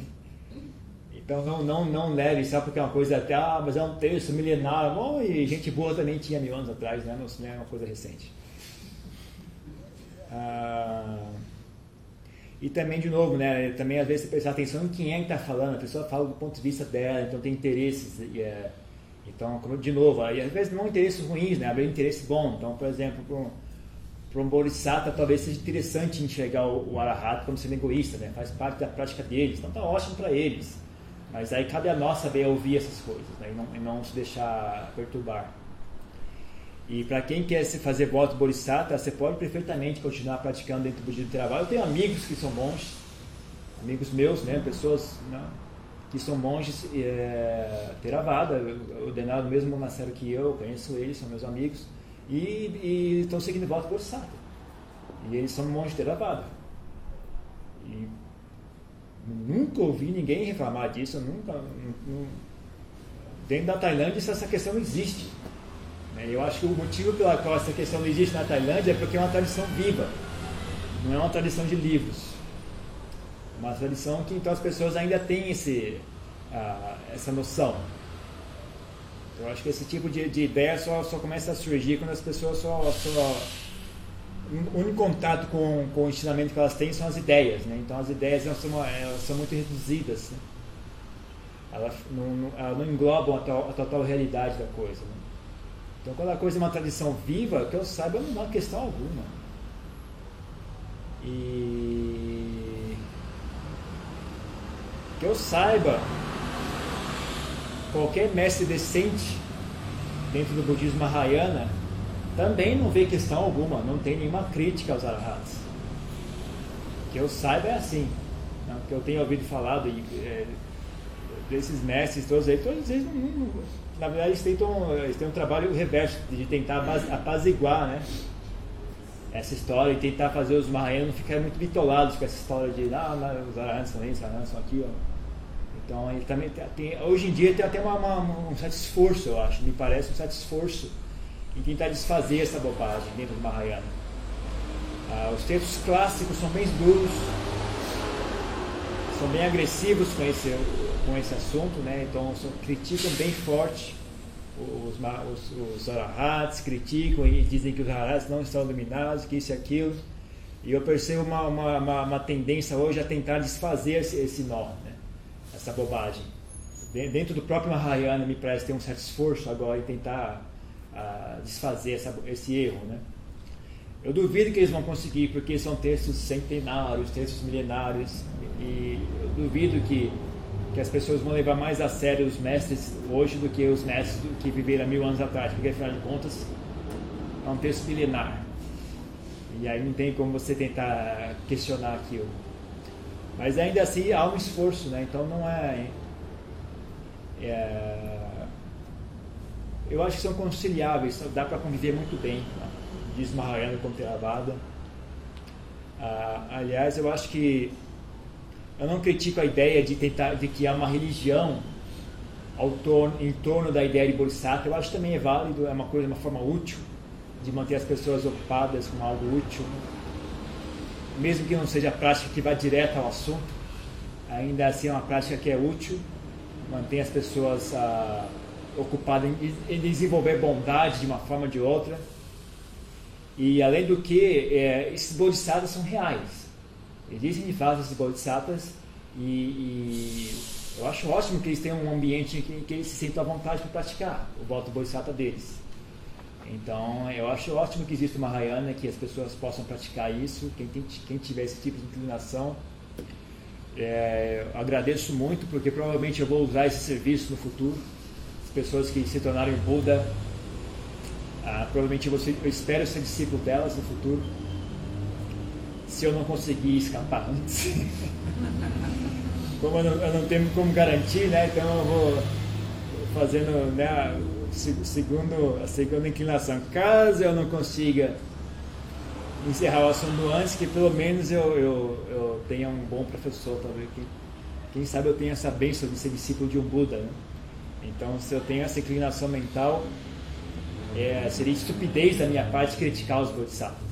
Então não, não, não leve só porque é uma coisa até, ah, mas é um texto milenar. Bom, e gente boa também tinha mil anos atrás, né? não é uma coisa recente. Ah, e também, de novo, né? Também às vezes você prestar atenção em quem é que está falando, a pessoa fala do ponto de vista dela, então tem interesses. É, então, de novo, aí, às vezes não interesses ruins, né? Há interesse bom. Então, por exemplo, para um Bodhisattva talvez seja interessante enxergar o, o Arahata como sendo egoísta, né? faz parte da prática deles, então está ótimo para eles. Mas aí cabe a nós saber ouvir essas coisas né? e, não, e não se deixar perturbar. E para quem quer se fazer voto Bodhisattva, você pode perfeitamente continuar praticando dentro do budismo de trabalho. Eu tenho amigos que são monges, amigos meus, né? pessoas né? que são monges é, Theravada, ordenados no mesmo monastério que eu, conheço eles, são meus amigos e, estão seguindo volta Bodhisattva. E eles são monges Theravada. E nunca ouvi ninguém reclamar disso, nunca. Não, dentro da Tailândia essa questão existe. Né? Eu acho que o motivo pela qual essa questão não existe na Tailândia é porque é uma tradição viva, não é uma tradição de livros. Uma tradição que então as pessoas ainda têm esse, uh, essa noção. Eu acho que esse tipo de, de ideia só, só começa a surgir quando as pessoas só. só o único contato com, com o ensinamento que elas têm são as ideias, né? Então as ideias elas são, elas são muito reduzidas, né? elas, não, elas não englobam a, to, a total realidade da coisa. Né? Então quando a coisa é uma tradição viva, que eu saiba, não há questão alguma. E que eu saiba, qualquer mestre decente dentro do budismo Mahayana também não vê questão alguma, não tem nenhuma crítica aos arahats. Que eu saiba é assim. Né? Que eu tenho ouvido falar de, é, desses mestres todos aí, todos eles, na verdade, eles, tentam, eles têm um trabalho reverso de tentar apaziguar né? essa história e tentar fazer os Mahayanas não ficarem muito bitolados com essa história de ah, os arahats são isso, os arahats são aqui. Então ele também tem, hoje em dia tem até uma, uma, um certo esforço, eu acho, me parece um certo esforço em tentar desfazer essa bobagem dentro do Mahayana. Ah, os textos clássicos são bem duros, são bem agressivos com esse, com esse assunto, né? então são, criticam bem forte os, os, os arahats, criticam e dizem que os arahats não estão iluminados, que isso e aquilo. E eu percebo uma, uma, uma, uma tendência hoje a tentar desfazer esse, esse nó. Essa bobagem. Dentro do próprio Mahayana, me parece ter um certo esforço agora em tentar uh, desfazer essa, esse erro. Né? Eu duvido que eles vão conseguir, porque são textos centenários, textos milenários, e eu duvido que, que as pessoas vão levar mais a sério os mestres hoje do que os mestres que viveram mil anos atrás, porque afinal de contas é um texto milenar. E aí não tem como você tentar questionar aquilo. Mas ainda assim há um esforço, né? Então não é, é eu acho que são conciliáveis, dá para conviver muito bem, né? diz Mahayana com Theravada. Ah, aliás, eu acho que eu não critico a ideia de tentar de criar uma religião ao torno, em torno da ideia de Bodhisattva. Eu acho que também é válido, é uma coisa, uma forma útil de manter as pessoas ocupadas com algo útil mesmo que não seja a prática que vá direto ao assunto, ainda assim é uma prática que é útil, mantém as pessoas ah, ocupadas em, em, desenvolver bondade de uma forma ou de outra. E além do que, é, esses bodhisattvas são reais. Existem de fato esses bodhisattvas e, e, eu acho ótimo que eles tenham um ambiente em que, que eles se sintam à vontade para praticar o voto bodhisattva deles. Então, eu acho ótimo que exista uma Mahayana, que as pessoas possam praticar isso. Quem, tem, quem tiver esse tipo de inclinação, é, agradeço muito, porque provavelmente eu vou usar esse serviço no futuro. As pessoas que se tornarem Buda, ah, provavelmente eu, ser, eu espero ser discípulo delas no futuro. Se eu não conseguir escapar antes. como eu não, eu não, tenho como garantir, né? Então eu vou fazendo né, segundo, a segunda inclinação. Caso eu não consiga encerrar o assunto antes, que pelo menos eu, eu, eu tenha um bom professor, talvez que quem sabe eu tenha essa bênção de ser discípulo de um Buda. Né? Então, se eu tenho essa inclinação mental, é, seria estupidez da minha parte criticar os bodhisattvas.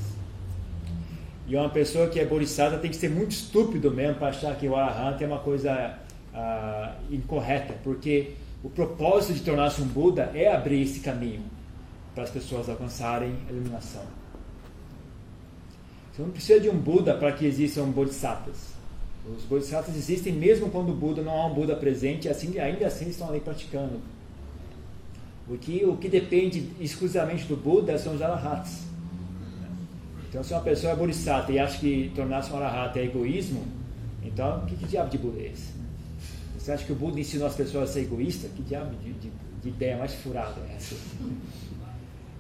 E uma pessoa que é bodhisattva tem que ser muito estúpido mesmo para achar que o arahanta é uma coisa ah, incorreta, porque o propósito de tornar-se um Buda é abrir esse caminho para as pessoas alcançarem a iluminação. Você não precisa de um Buda para que existam bodhisattvas. Os bodhisattvas existem mesmo quando o Buda não há um Buda presente, assim, ainda assim estão ali praticando. O que, o que depende exclusivamente do Buda são os arahats. Então, se uma pessoa é bodhisattva e acha que tornar-se um arahata é egoísmo, então que, que diabo de Buda é esse? Você acha que o Buda ensinou as pessoas a ser egoístas? Que diabo de, de, de ideia mais furada é essa?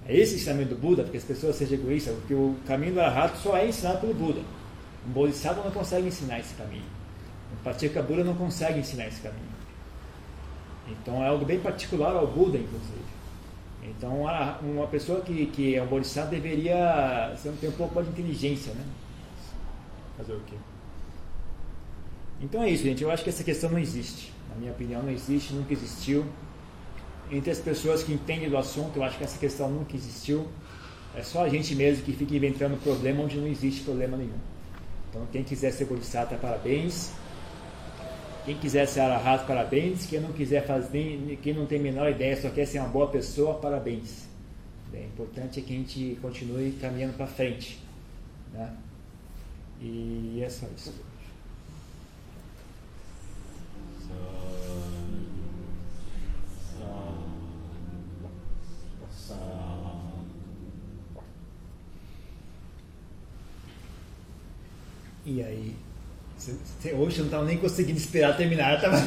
É esse ensinamento do Buda, porque as pessoas sejam egoístas, porque o caminho do Arahato só é ensinado pelo Buda. Um Bodhisattva não consegue ensinar esse caminho. Um Paticca Buda não consegue ensinar esse caminho. Então é algo bem particular ao Buda, inclusive. Então uma pessoa que, que é um Bodhisattva deveria ter um pouco mais de inteligência, né? Fazer o quê? Então é isso, gente. Eu acho que essa questão não existe. Na minha opinião, não existe, nunca existiu entre as pessoas que entendem do assunto, eu acho que essa questão nunca existiu. É só a gente mesmo que fica inventando problema onde não existe problema nenhum. Então, quem quiser ser bodhisattva, parabéns. Quem quiser ser arahat, parabéns. Quem não quiser fazer, quem não tem a menor ideia, só quer ser uma boa pessoa, parabéns. O importante é que a gente continue caminhando para frente. Né? E é só isso. E aí, hoje eu não estava nem conseguindo esperar terminar, eu tava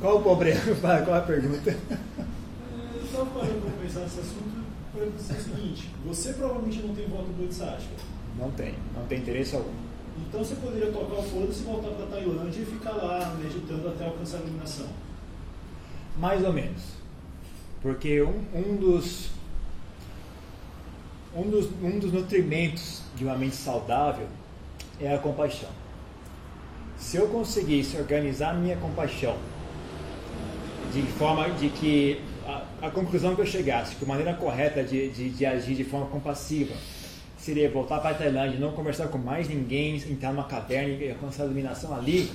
Qual o problema? Qual a pergunta? Eu estava parando para pensar nesse assunto para dizer o seguinte: você provavelmente não tem voto bodhisattva. Não tem, não tem interesse algum. Então você poderia tocar o foda-se e voltar para a Tailândia e ficar lá meditando até alcançar a iluminação. Mais ou menos. Porque um, um dos um dos, um dos nutrimentos de uma mente saudável é a compaixão. Se eu conseguisse organizar minha compaixão de forma de que a, a conclusão que eu chegasse, que a maneira correta de, de, de agir de forma compassiva seria voltar para a Tailândia, não conversar com mais ninguém, entrar numa caverna e alcançar a iluminação ali,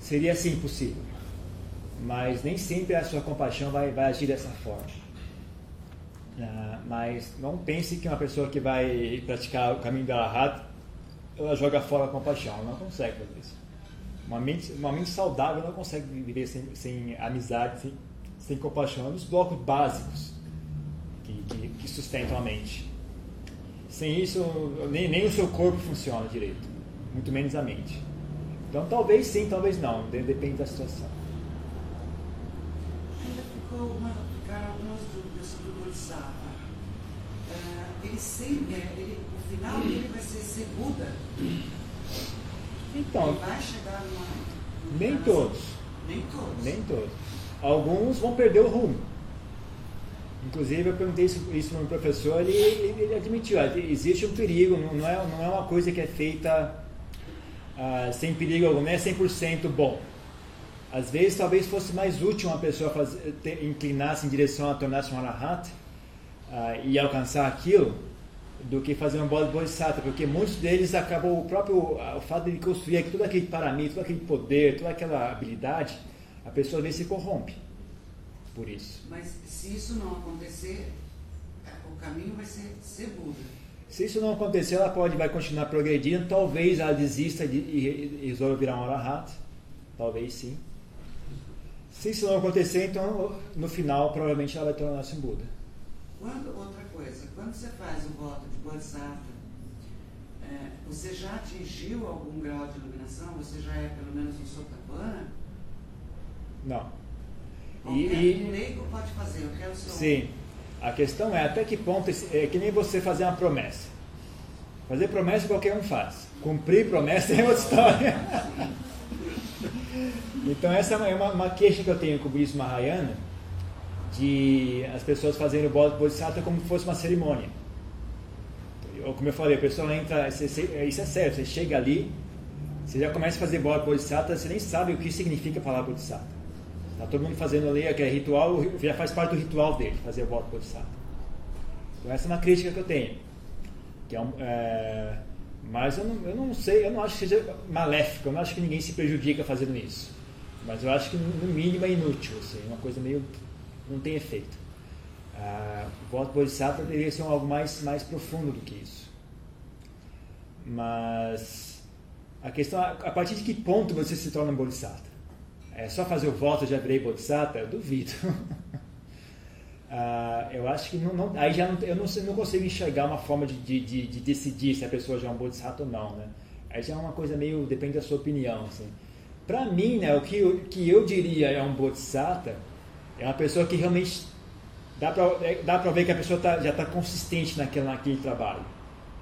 seria assim possível. Mas nem sempre a sua compaixão vai, vai agir dessa forma. Uh, mas não pense que uma pessoa que vai praticar o caminho da Arahat, ela joga fora a compaixão. Ela não consegue fazer isso. Uma mente, uma mente saudável não consegue viver sem, sem amizade, sem, sem compaixão. É um dos blocos básicos que, que, que sustentam a mente. Sem isso, nem, nem o seu corpo funciona direito, muito menos a mente. Então, talvez sim, talvez não, depende da situação. Ainda ficou uma, ficaram algumas dúvidas sobre o Bodhisattva. Uh, ele sempre, ele, o final dele vai ser ser Buda. Então, ele vai chegar numa. Nem todos. Nem todos. Nem todos. Alguns vão perder o rumo. Inclusive, eu perguntei isso, isso para o professor, ele, ele, ele admitiu, existe um perigo, não, é, não é uma coisa que é feita ah, sem perigo algum, não é 100% bom. Às vezes, talvez fosse mais útil uma pessoa inclinar-se em direção a tornar-se um arahat ah, e alcançar aquilo, do que fazer um bodhisattva, porque muitos deles acabam, o próprio o fato de construir todo aquele paramento, todo aquele poder, toda aquela habilidade, a pessoa às vezes se corrompe. Por isso. Mas se isso não acontecer, o caminho vai ser ser Buda. Se isso não acontecer, ela pode vai continuar progredindo. Talvez ela desista de, e, e resolva virar um arahat. Talvez sim. Se isso não acontecer, então no final provavelmente ela vai tornar-se um Buda. Quando, outra coisa, quando você faz o voto de Bodhisattva, é, você já atingiu algum grau de iluminação? Você já é pelo menos um Sotapanna? Não. E, leigo pode fazer, eu quero seu... Sim. A questão é até que ponto é que nem você fazer uma promessa. Fazer promessa qualquer um faz. Cumprir promessa é outra história. então essa é uma, uma, queixa que eu tenho com o budismo Mahayana de as pessoas fazendo o Bodhisattva como se fosse uma cerimônia. Como eu falei, a pessoa entra, isso é certo, você chega ali, você já começa a fazer Bodhisattva, você nem sabe o que significa a palavra Bodhisattva. Está todo mundo fazendo ali, que é ritual, já faz parte do ritual dele, fazer o voto bodhisattva. Então essa é uma crítica que eu tenho. Que é um, é, mas eu não, eu não sei, eu não acho que seja maléfico, eu não acho que ninguém se prejudica fazendo isso. Mas eu acho que no mínimo é inútil, assim, uma coisa meio. não tem efeito. Ah, o voto bodhisattva deveria ser algo mais, mais profundo do que isso. Mas a questão é a partir de que ponto você se torna um bodhisattva? É só fazer o voto já virei Bodhisattva? Eu duvido. uh, eu acho que não, não, aí já não, eu não, não consigo enxergar uma forma de, de, de, de, decidir se a pessoa já é um Bodhisattva ou não. Né? Aí já é uma coisa meio. depende da sua opinião. Assim. Para mim, né, o que eu, que eu diria é um Bodhisattva é uma pessoa que realmente dá para é, dá ver que a pessoa tá, já está consistente naquele, naquele trabalho.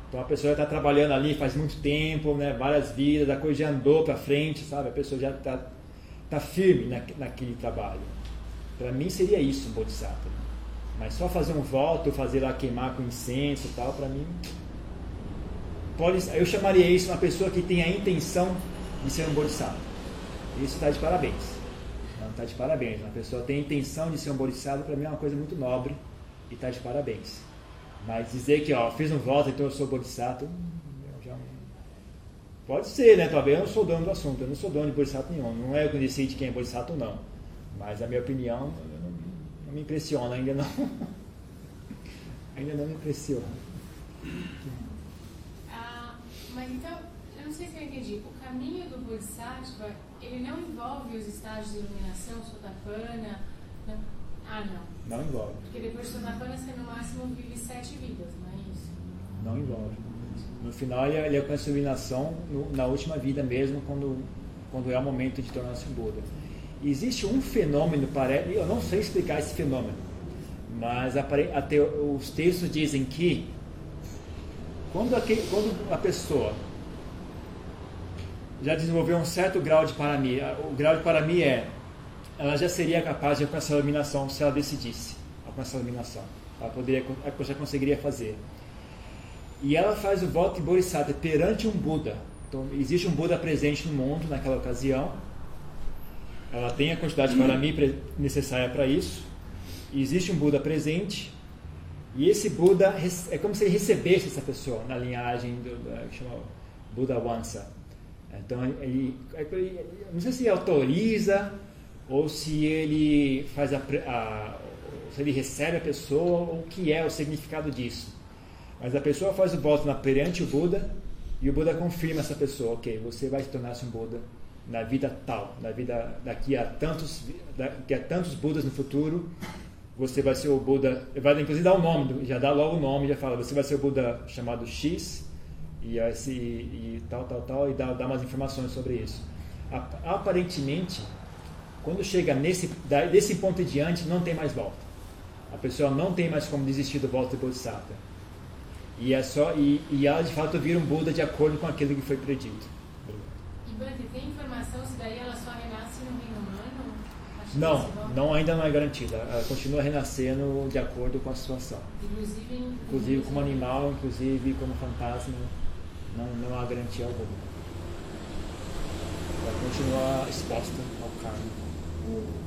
Então a pessoa está trabalhando ali faz muito tempo, né, várias vidas, a coisa já andou para frente, sabe? A pessoa já está está firme na, naquele trabalho. Para mim seria isso um bodhisattva. Mas só fazer um voto, fazer lá queimar com incenso e tal, para mim. Pode, eu chamaria isso uma pessoa que tem a intenção de ser um bodhisattva. Isso está de parabéns. Não está de parabéns. Uma pessoa tem a intenção de ser um bodhisattva, para mim é uma coisa muito nobre e está de parabéns. Mas dizer que, ó, fiz um voto, então eu sou bodhisattva, Pode ser, né? Talvez eu não sou dono do assunto, eu não sou dono de Bodhisattva nenhum. Não é eu que decide quem é Bodhisattva ou não. Mas a minha opinião não, não me impressiona, ainda não. ainda não me impressiona. Ah, mas então, eu não sei se eu entendi. O caminho do Bodhisattva, ele não envolve os estágios de iluminação, Sotapana? Não. Ah, não. Não envolve. Porque depois de Sotapana você no máximo vive sete vidas, não é isso? Não envolve. No final, ele, ele alcança a iluminação no, na última vida mesmo, quando, quando é o momento de tornar-se um Buda. Existe um fenômeno, parece, eu não sei explicar esse fenômeno, mas até os textos dizem que quando, aquele, quando a pessoa já desenvolveu um certo grau de parami, o grau de parami é, ela já seria capaz de alcançar a iluminação se ela decidisse alcançar a iluminação. Ela poderia, ela já conseguiria fazer. E ela faz o voto de Bodhisattva perante um Buda. Então, existe um Buda presente no mundo naquela ocasião. Ela tem a quantidade de parami necessária para isso. E existe um Buda presente. E esse Buda é como se ele recebesse essa pessoa na linhagem do, do que chama Buda Wansa. Então, ele, ele, não sei se ele autoriza ou se ele faz a, a, se ele recebe a pessoa ou o que é o significado disso. Mas a pessoa faz o voto na, perante o Buda e o Buda confirma essa pessoa, ok, você vai se tornar-se um Buda na vida tal, na vida daqui a tantos, daqui a tantos Budas no futuro, você vai ser o Buda, vai inclusive dar o nome, já dá logo o nome, já fala, você vai ser o Buda chamado X e, esse, e tal, tal, tal, e dá, dá umas informações sobre isso. Aparentemente, quando chega nesse, desse ponto em diante, não tem mais volta. A pessoa não tem mais como desistir do voto de Bodhisattva. E, é só, e, e ela de fato vira um Buda de acordo com aquilo que foi predito. E Bante, tem informação se daí ela só renasce no reino humano? Não, não, ainda não é garantida. Ela continua renascendo de acordo com a situação. Inclusive, em, inclusive como animal, inclusive como fantasma, não, não há garantia alguma. Ela continua exposta ao karma. O,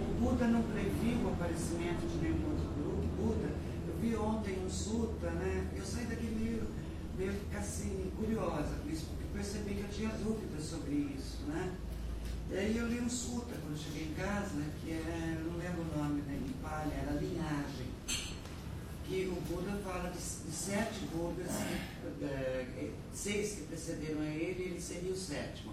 o Buda não previu o aparecimento de nenhum vi ontem um suta, né? Eu saí daqui meio, meio assim, curiosa com isso, porque percebi que eu tinha dúvidas sobre isso, né? E aí eu li um sutra quando cheguei em casa, né, que é, não lembro o nome né, em palha, era linhagem. Que o Buda fala de, de sete Budas, é, seis que precederam a ele, ele seria o sétimo.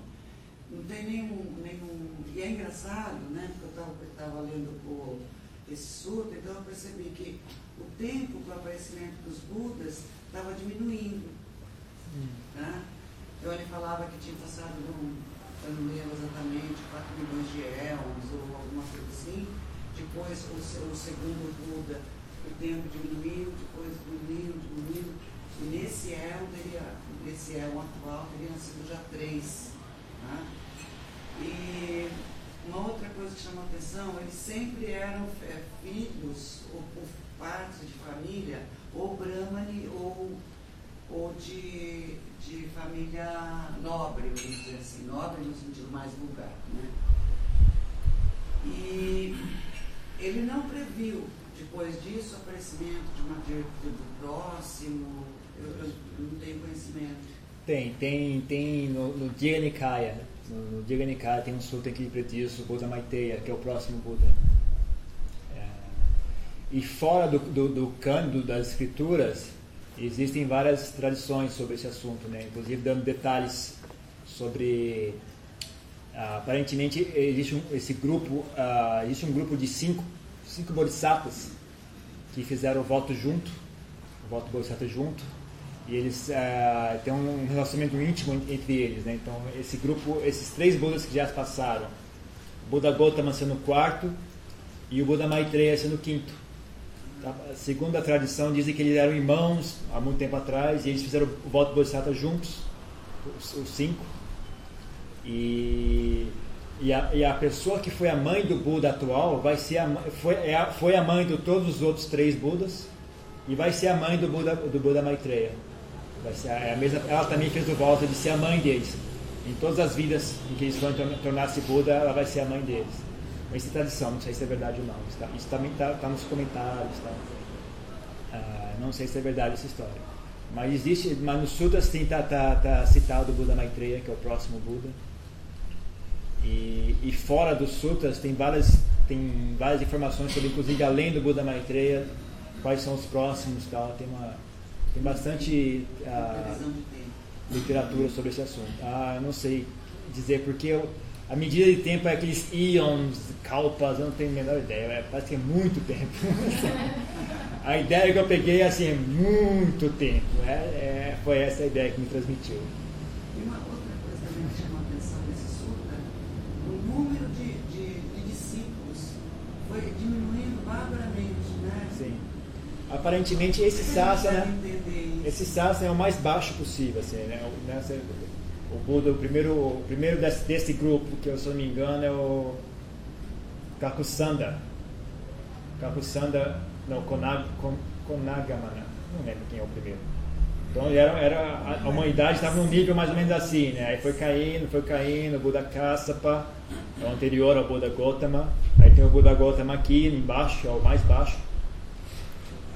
Não tem nenhum. nenhum e é engraçado, né? Porque eu estava lendo o, esse sutra, então eu percebi que o tempo para o aparecimento dos Budas estava diminuindo. Hum. Tá? Então ele falava que tinha passado, não, eu não lembro exatamente, 4 milhões de éons ou alguma coisa assim. Depois o, o segundo Buda, o tempo diminuiu, depois diminuiu, diminuiu. E nesse éon, teria, nesse éon atual, teriam sido já três. Tá? E uma outra coisa que chama atenção, eles sempre eram é, filhos ou, ou partes de família, ou Brahmani ou, ou de, de família nobre, vamos dizer assim, nobre no sentido mais vulgar. Né? E ele não previu, depois disso, o aparecimento de uma do próximo, eu, eu, não tenho conhecimento. Tem, tem, tem no, no no Nikaya tem um sutra que diz isso, o Buda Maitreya, que é o próximo Buda. E fora do, do, do cânodo das escrituras, existem várias tradições sobre esse assunto, né? inclusive dando detalhes sobre. Uh, aparentemente existe um, esse grupo, uh, existe um grupo de cinco, cinco bodhisattvas que fizeram o voto junto, o voto bodhisattva junto, e eles uh, têm um relacionamento íntimo entre eles. Né? Então, esse grupo, esses três Budas que já passaram, o Buda Gautama sendo o quarto e o Buda Maitreya sendo o quinto. Tá? Segundo a tradição, dizem que eles eram irmãos há muito tempo atrás e eles fizeram o voto Bodhisattva juntos, os, os cinco. E, e, a, e, a, pessoa que foi a mãe do Buda atual vai ser a, foi, é a, foi a mãe de todos os outros três Budas e vai ser a mãe do Buda, do Buda Maitreya. Vai ser a, a mesma, ela também fez o voto de ser a mãe deles. Em todas as vidas em que eles vão tornar-se Buda, ela vai ser a mãe deles. Mas isso é tradição, não sei se é verdade ou não. Isso, tá, isso também está tá nos comentários. Tá? Ah, não sei se é verdade essa história. Mas existe, mas no Sutras está tá, tá citado o Buda Maitreya, que é o próximo Buda. E, e fora dos Sutras tem várias, tem várias informações sobre, inclusive, além do Buda Maitreya, quais são os próximos. Tal. Tem uma tem bastante ah, literatura sobre esse assunto. Ah, não sei dizer porque eu, a medida de tempo é aqueles íons, calpas, eu não tenho a menor ideia. É, parece que é muito tempo. a ideia que eu peguei é assim, é muito tempo. É, é, foi essa a ideia que me transmitiu. E uma outra coisa que chama a atenção nesse sutra, o número de, de, de discípulos foi diminuindo barbaramente, né? Sim. Aparentemente esse sasana, esse sasana é o mais baixo possível, assim, né? O, Buda, o primeiro, o primeiro desse, desse grupo, que eu se não me engano, é o Kakusanda. Kakusanda, não, Konag, Konagamana, não lembro quem é o primeiro. Então era, era, a humanidade estava num nível mais ou menos assim, né? Aí foi caindo, foi caindo, o Buda Kassapa, é o anterior ao Buda Gotama. Aí tem o Buda Gotama aqui embaixo, é o mais baixo.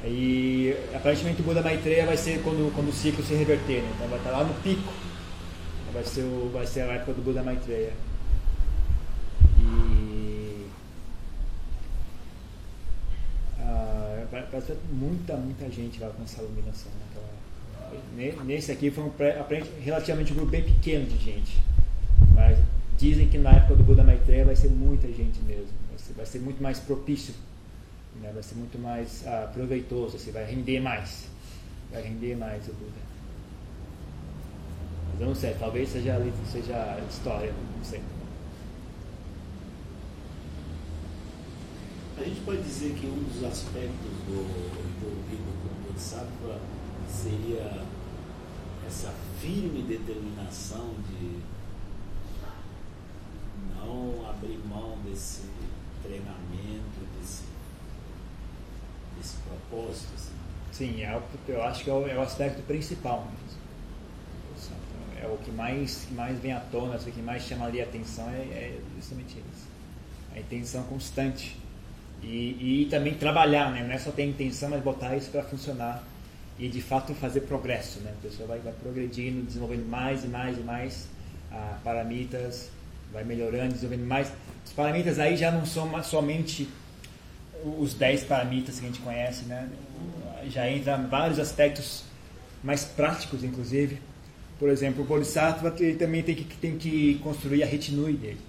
E aparentemente o Buda Maitreya vai ser quando, quando o ciclo se reverter, né? então vai estar lá no pico. Vai ser, o, vai ser a época do Buda Maitreya. E. Ah, muita, muita gente vai alcançar a iluminação. Nesse aqui foi um relativamente um grupo bem pequeno de gente. Mas dizem que na época do Buda Maitreya vai ser muita gente mesmo. Vai ser, vai ser muito mais propício né? vai ser muito mais ah, proveitoso, assim, vai render mais. Vai render mais o Buda. Mas eu não sei, talvez seja, seja história, não sei. A gente pode dizer que um dos aspectos do envolvido com o Bodhisattva seria essa firme determinação de não abrir mão desse treinamento, desse esse propósito? Assim? Sim, é, eu acho que é o, é o aspecto principal mesmo. É o que mais, mais vem à tona, o que mais chama ali a atenção é, é justamente isso. A intenção constante. E, e também trabalhar, né? não é só ter intenção, mas botar isso para funcionar e de fato fazer progresso. Né? A pessoa vai, vai progredindo, desenvolvendo mais e mais e mais ah, paramitas vai melhorando, desenvolvendo mais. Os paramitas aí já não são somente os 10 paramitas que a gente conhece, né? Já entra vários aspectos mais práticos, inclusive. Por exemplo, o Bodhisattva ele também tem que, tem que construir a retinui dele.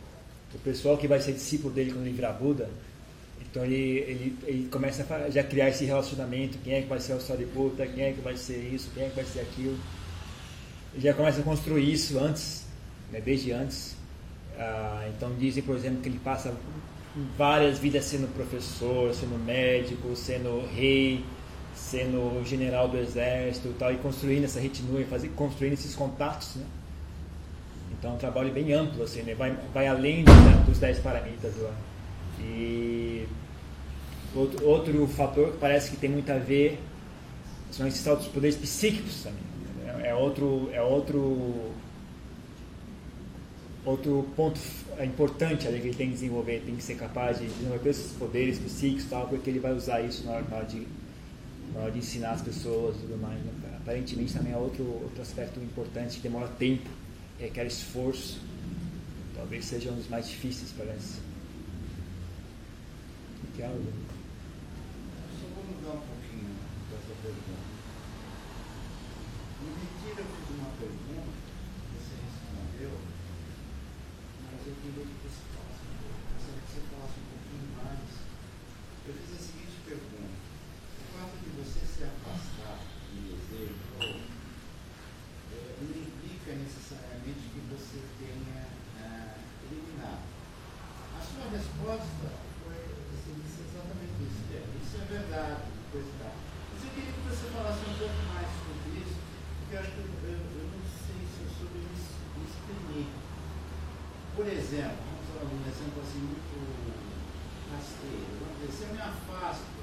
O pessoal que vai ser discípulo dele quando ele virar Buda, então ele, ele, ele começa a já criar esse relacionamento, quem é que vai ser o Sariputta, quem é que vai ser isso, quem é que vai ser aquilo. Ele já começa a construir isso antes, né, desde antes. Ah, então dizem, por exemplo, que ele passa várias vidas sendo professor, sendo médico, sendo rei, sendo general do exército e tal, e construindo essa retinua, fazer, construindo esses contatos, né? Então é um trabalho bem amplo, assim, né? vai, vai além dos 10 paramitas lá. E outro, outro fator que parece que tem muito a ver são esses tal dos poderes psíquicos também. Né? É outro, é outro, outro ponto importante ali que ele tem que desenvolver, tem que ser capaz de desenvolver esses poderes psíquicos tal, porque ele vai usar isso na hora de na hora de ensinar as pessoas e tudo mais. Né? Aparentemente também é outro, outro aspecto importante que demora tempo, requer esforço. Talvez seja um dos mais difíceis, parece. Que algo? Só vou mudar um pouquinho dessa pergunta. No retiro eu fiz uma pergunta, você respondeu, mas eu queria que você falasse um pouco. Gostaria que você falasse um pouquinho mais. Eu fiz a seguinte pergunta. O fato de você se afastar do desejo não implica necessariamente que você tenha ah, eliminado. A sua resposta foi, você disse exatamente isso. É, isso é verdade, coisa e tal. Mas eu queria que você falasse um pouco mais sobre isso, porque eu acho que eu, eu, eu não sei se eu soube me me exprimir. Por exemplo, vamos falar um exemplo assim muito rasteiro. Vamos dizer, se eu me afasto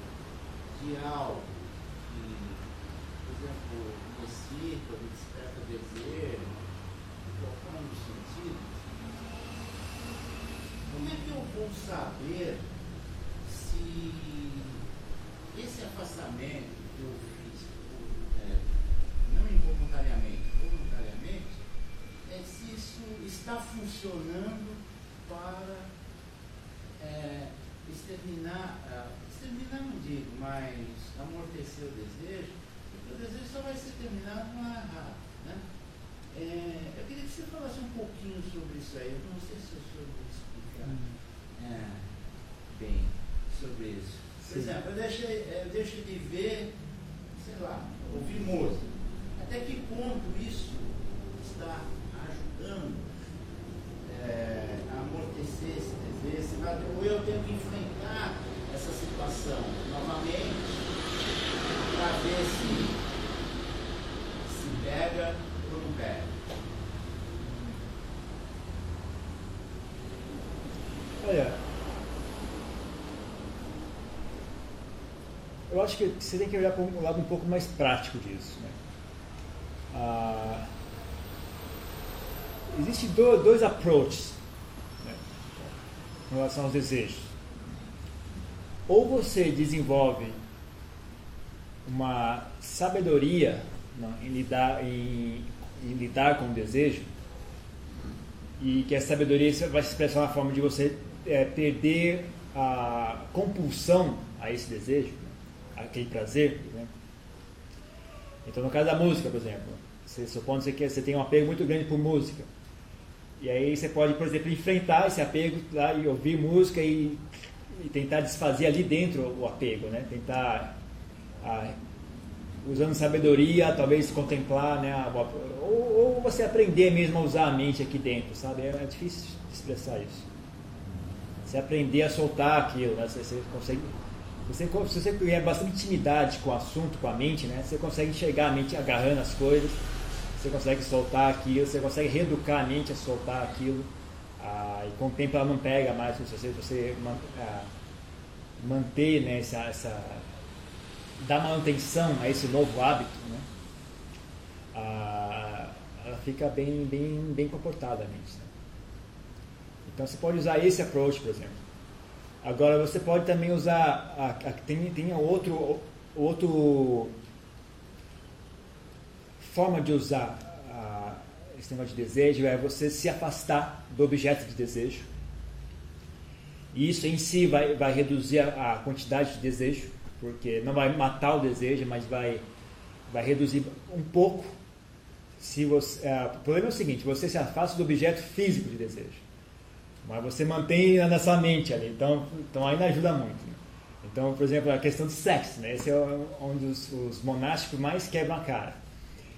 de algo que, por exemplo, me excita, me desperta desejo, em qualquer um dos sentidos, como é que eu vou saber se esse afastamento que eu fiz, é, não involuntariamente, voluntariamente, é se isso está funcionando para é, exterminar, ah, exterminar não digo, mas amortecer o desejo, porque o desejo só vai ser terminado no errado. Né? É, eu queria que você falasse um pouquinho sobre isso aí. Eu não sei se eu soube explicar é, bem sobre isso. Por exemplo, eu deixei, eu deixo de ver, sei lá, ouvir música. Até que ponto isso está ajudando é, a amortecer esse desejo, ou eu tenho que enfrentar essa situação novamente para ver se se pega. Olha, eu acho que você tem que olhar para um lado um pouco mais prático disso. Né? Ah, Existem do- dois approaches né, em relação aos desejos. Ou você desenvolve uma sabedoria né, em, lidar, em, em lidar com o desejo, e que a sabedoria vai se expressar na forma de você é, perder a compulsão a esse desejo, aquele prazer. por exemplo. Então, no caso da música, por exemplo, você supondo que você tem um apego muito grande por música. E aí você pode, por exemplo, enfrentar esse apego e ouvir música e, e tentar desfazer ali dentro o apego, né? Tentar, usando sabedoria, talvez contemplar, né? a- Ou, ou você aprender mesmo a usar a mente aqui dentro, sabe? É, é difícil expressar isso. Você aprender a soltar aquilo, né? Você, você consegue... Você, se você tiver bastante intimidade com o assunto, com a mente, né? Você consegue enxergar a mente agarrando as coisas você consegue soltar aquilo, você consegue reeducar a mente a soltar aquilo, ah, e com o tempo ela não pega mais, se você, você ah, manter né, essa, essa. dar manutenção a esse novo hábito, né, ah, ela fica bem, bem, bem comportada a mente. né. Então você pode usar esse approach, por exemplo. Agora você pode também usar. A, a- tem, tem outro, outro forma de usar ah, esse negócio de desejo é você se afastar do objeto de desejo. E isso em si vai, vai reduzir a, a quantidade de desejo, porque não vai matar o desejo, mas vai, vai reduzir um pouco. Se você, é, o problema é o seguinte: você se afasta do objeto físico de desejo, mas você mantém na sua mente ali, então, então ainda ajuda muito. Né? Então, por exemplo, a questão do sexo, né? esse é onde os, os monásticos mais quebram a cara.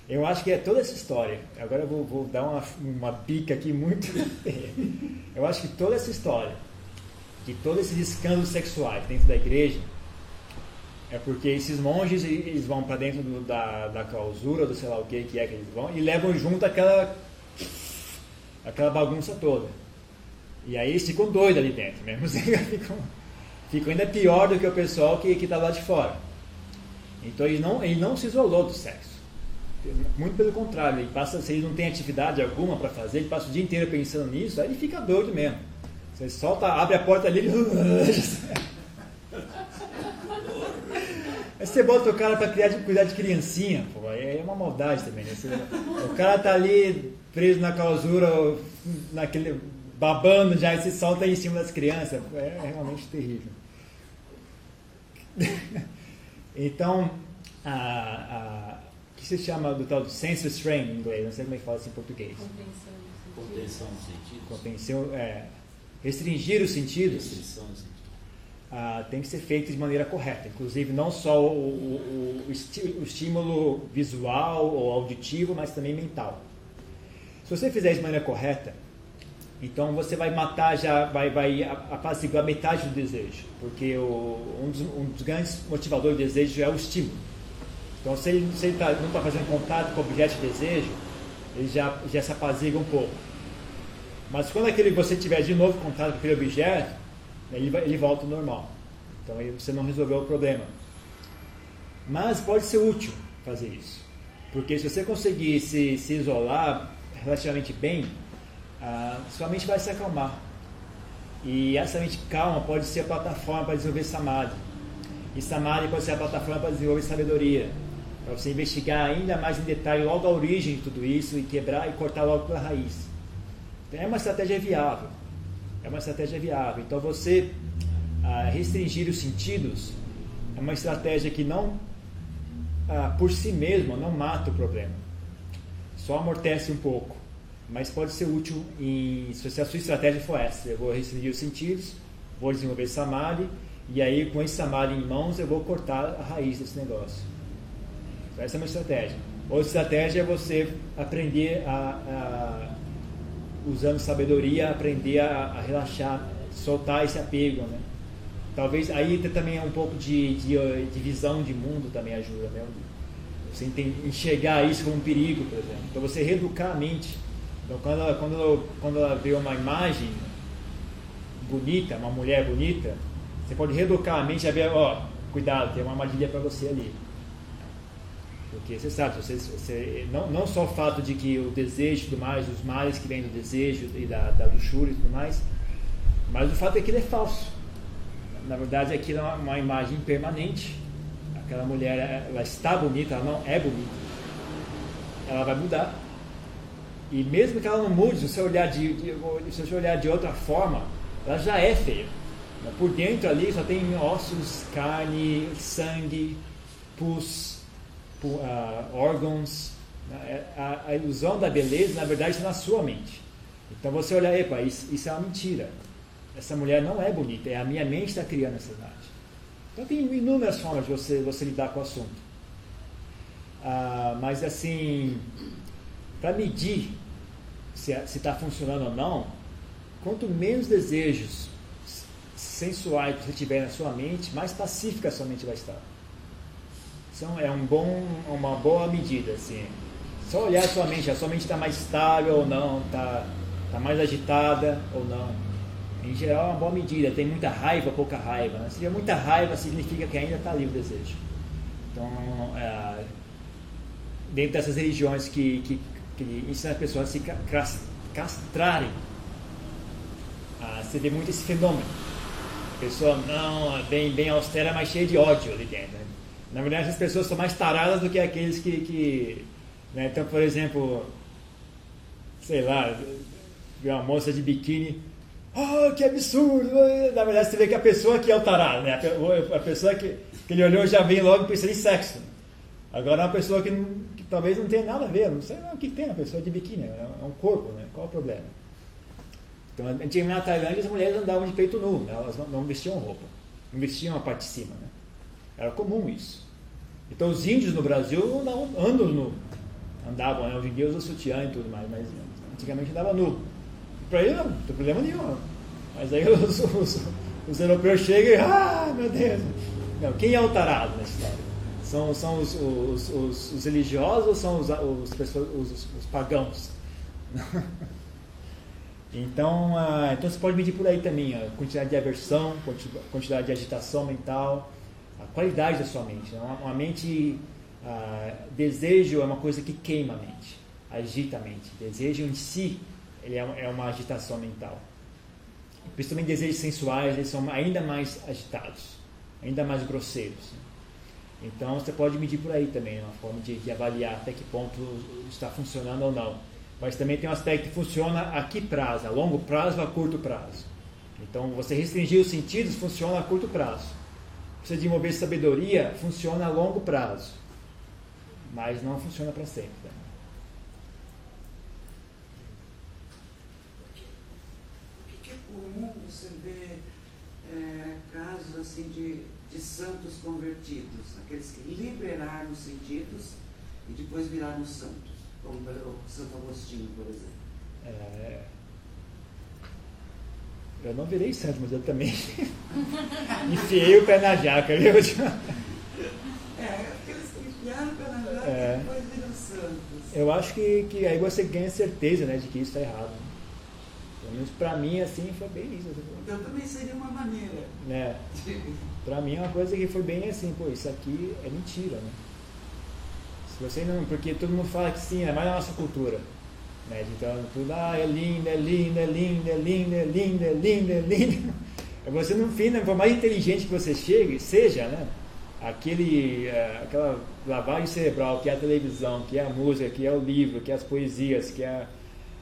Eu acho que é toda essa história. Agora eu vou, vou dar uma, uma bica aqui muito. eu acho que toda essa história, de todos esses escândalos sexuais dentro da igreja, é porque esses monges eles vão para dentro do, da, da clausura, do sei lá o que que é que eles vão, e levam junto aquela, aquela bagunça toda. E aí eles ficam doidos ali dentro mesmo. ficam, ficam ainda pior do que o pessoal que está lá de fora. Então ele não, ele não se isolou do sexo. Muito pelo contrário, ele passa, se ele não tem atividade alguma para fazer, ele passa o dia inteiro pensando nisso, aí ele fica doido mesmo. Você solta, abre a porta ali, ele... Aí você bota o cara para cuidar de criancinha, pô, aí é uma maldade também. Né? Você, o cara tá ali preso na clausura, naquele babando já, e se solta em cima das crianças. É, é realmente terrível. então, a, a que se chama do tal do sense strain em inglês, não sei como é que fala assim em português. Contenção dos sentidos. Contenção, é, restringir os sentidos. Restrição dos sentidos. Ah, tem que ser feito de maneira correta. Inclusive, não só o, o, o, o, estímulo visual ou auditivo, mas também mental. Se você fizer isso de maneira correta, então você vai matar já, vai, vai apaziguar metade do desejo. Porque um dos, um, dos, grandes motivadores do desejo é o estímulo. Então, se ele, se ele tá, não está fazendo contato com o objeto de desejo, ele já, já se apazigua um pouco. Mas quando aquele, você tiver de novo contato com aquele objeto, ele, ele volta ao normal. Então, aí você não resolveu o problema. Mas pode ser útil fazer isso. Porque se você conseguir se, se isolar relativamente bem, a sua mente vai se acalmar. E essa mente calma pode ser a plataforma para desenvolver samadhi. E samadhi pode ser a plataforma para desenvolver sabedoria para você investigar ainda mais em detalhe logo a origem de tudo isso e quebrar e cortar logo pela raiz. Então, é uma estratégia viável. É uma estratégia viável. Então você ah, restringir os sentidos é uma estratégia que não, ah, por si mesma, não mata o problema. Só amortece um pouco. Mas pode ser útil em, se a sua estratégia for essa. Eu vou restringir os sentidos, vou desenvolver samadhi, e aí com esse samadhi em mãos eu vou cortar a raiz desse negócio. Essa é uma estratégia. Outra estratégia é você aprender a, a usando sabedoria, aprender a, a, relaxar, soltar esse apego, né? Talvez aí também é um pouco de, de, de visão de mundo também ajuda, né? Você enxergar isso como um perigo, por exemplo. Então você reeducar a mente. Então quando ela, quando ela, quando ela vê uma imagem bonita, uma mulher bonita, você pode reeducar a mente a ver, ó, cuidado, tem uma armadilha para você ali. Porque você sabe, você, você, não, não só o fato de que o desejo e tudo mais, os males que vêm do desejo e da, da luxúria e tudo mais, mas o fato é que ele é falso. Na verdade, aquilo é uma, uma imagem permanente. Aquela mulher, ela está bonita, ela não é bonita. Ela vai mudar. E mesmo que ela não mude, se você olhar de, se você olhar de outra forma, ela já é feia. Por dentro ali só tem ossos, carne, sangue, pus, uh, órgãos. Né? É, a, a, ilusão da beleza, na verdade, está na sua mente. Então você olha, epa, isso, isso é uma mentira. Essa mulher não é bonita, é a minha mente está criando essa imagem. Então tem inúmeras formas de você, você lidar com o assunto. Uh, mas assim, para medir se está funcionando ou não, quanto menos desejos sensuais você tiver na sua mente, mais pacífica a sua mente vai estar. Então é um bom, uma boa medida, assim. Só olhar a sua mente, a sua mente está mais estável ou não, está tá mais agitada ou não. Em geral é uma boa medida, tem muita raiva, pouca raiva. Né? Se tiver muita raiva, significa que ainda está ali o desejo. Então, é, dentro dessas religiões que, que, que ensinam as pessoas a se castrarem, ah, você vê muito esse fenômeno. A pessoa não, bem, bem austera, mas cheia de ódio ali dentro. Né? Na verdade, as pessoas são mais taradas do que aqueles que. que né? Então, por exemplo, sei lá, uma moça de biquíni, oh, que absurdo! Na verdade, você vê que a pessoa que é o tarado, né? A pessoa que, que ele olhou já vem logo pensando em sexo. Agora, uma pessoa que, que, talvez não tenha nada a ver, não sei o que tem a pessoa de biquíni, é um corpo, né? Qual o problema? Então, antigamente na Tailândia as mulheres andavam de peito nu, né? elas não, não, vestiam roupa, não vestiam a parte de cima. Né? Era comum isso. Então os índios no Brasil andavam, andam nu, andavam, né? hoje em dia usam sutiã e tudo mais, mas antigamente andava nu. Para ele não, não tem problema nenhum. Mas aí os, os, os europeus chegam e, ah, meu Deus. Não, quem é o tarado nessa história? São, são os, os, os, os religiosos ou são os, os, os, os pagãos? Então, ah, então você pode medir por aí também a quantidade de aversão, quantidade de agitação mental, a qualidade da sua mente. Né? Uma, uma mente, ah, desejo é uma coisa que queima a mente, agita a mente. Desejo em si ele é, é uma agitação mental. Principalmente desejos sensuais, eles são ainda mais agitados, ainda mais grosseiros. Então você pode medir por aí também, uma forma de, de avaliar até que ponto está funcionando ou não. Mas também tem um aspecto que funciona a que prazo, a longo prazo ou a curto prazo. Então, você restringir os sentidos funciona a curto prazo. Você desenvolver sabedoria funciona a longo prazo. Mas não funciona para sempre. Né? O que é comum você ver é, casos assim de, de santos convertidos, aqueles que liberaram os sentidos e depois viraram santos? como o Santo Agostinho, por exemplo. É... Eu não virei santo, mas eu também enfiei o pé na jaca, viu? É, aqueles que enfiaram o pé na jaca é. depois viram santos. Eu acho que, que aí você ganha certeza né, de que isso está errado. Pelo menos para mim, assim, foi bem isso. Então também seria uma maneira. É. Para mim é uma coisa que foi bem assim, pô, isso aqui é mentira, né? Se você não, porque todo mundo fala que sim, é mais na nossa cultura. Né? Então, tudo, ah, é lindo, é lindo, é lindo, é lindo, é lindo, é lindo, é lindo. É você, no fim, né, por mais inteligente que você chegue, seja, né? Aquele, uh, aquela lavagem cerebral que é a televisão, que é a música, que é o livro, que é as poesias, que é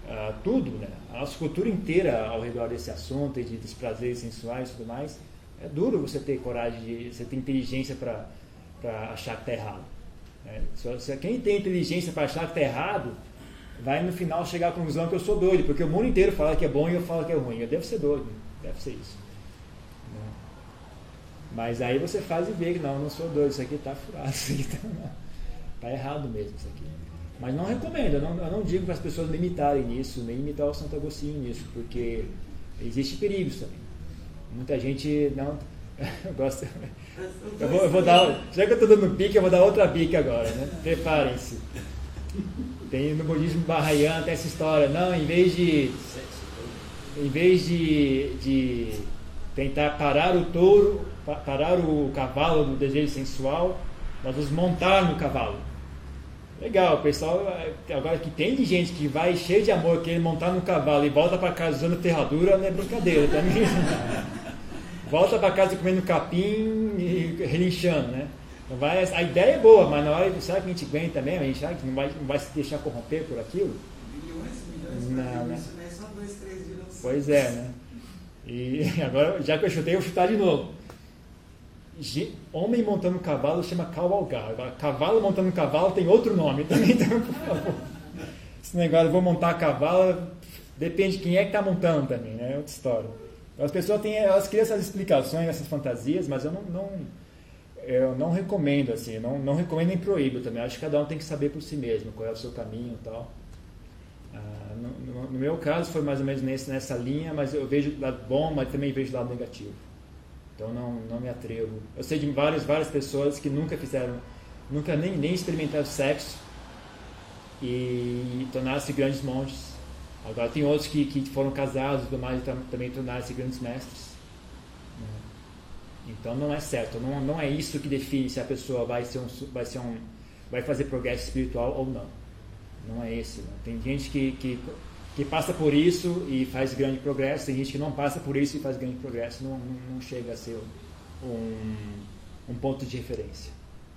uh, tudo, né? A nossa cultura inteira ao redor desse assunto e de, dos prazeres sensuais e tudo mais. É duro você ter coragem, de, você ter inteligência para achar que está errado. É, se, quem tem inteligência para achar que está errado, vai no final chegar à conclusão que eu sou doido, porque o mundo inteiro fala que é bom e eu falo que é ruim. Eu devo ser doido, deve ser isso. Né? Mas aí você faz e vê que não, não sou doido, isso aqui está furado, isso aqui está tá errado mesmo. Isso aqui. Mas não recomendo, eu não, eu não digo para as pessoas me imitarem nisso, nem imitar o Santo Agostinho nisso, porque existe perigos também. Muita gente não. eu gosto. Eu vou, eu vou dar, já que eu estou dando pique, eu vou dar outra pique agora, né? Preparem-se. Tem no budismo Bahayana tem essa história, não, em vez de em vez de, de tentar parar o touro, parar o cavalo do desejo sensual, nós vamos montar no cavalo. Legal, pessoal, agora que tem de gente que vai cheio de amor, querer montar no cavalo e volta para casa usando ferradura, não é brincadeira também. Volta para casa comendo capim e relinchando, né? Então vai, a ideia é boa, mas na hora, será que a gente aguenta mesmo? A gente sabe que não vai, não vai se deixar corromper por aquilo? Milhões, milhões, não, né? Isso, né? Só dois, três Pois é, né? E agora, já que eu chutei, eu vou chutar de novo. Homem montando cavalo chama cavalgar. Cavalo montando cavalo tem outro nome também, então, por favor. Esse negócio, vou montar cavalo, depende de quem é que está montando também, né? É outra história. As pessoas têm, elas criam essas explicações, essas fantasias, mas eu não, não eu não recomendo assim, não, não recomendo nem proíbo também. Acho que cada um tem que saber por si mesmo qual é o seu caminho e tal. Ah, no, no, no, meu caso foi mais ou menos nesse, nessa linha, mas eu vejo lado bom, mas também vejo lado negativo. Então não, não me atrevo. Eu sei de várias várias pessoas que nunca fizeram, nunca nem, nem experimentaram sexo e tornaram-se grandes monges Agora tem outros que, que foram casados e mais também tornaram-se grandes mestres. Né? Então não é certo, não, não é isso que define se a pessoa vai ser um, vai ser um, vai fazer progresso espiritual ou não. Não é esse. Né? Tem gente que, que, que passa por isso e faz grande progresso, tem gente que não passa por isso e faz grande progresso, não, não, não chega a ser um, um ponto de referência.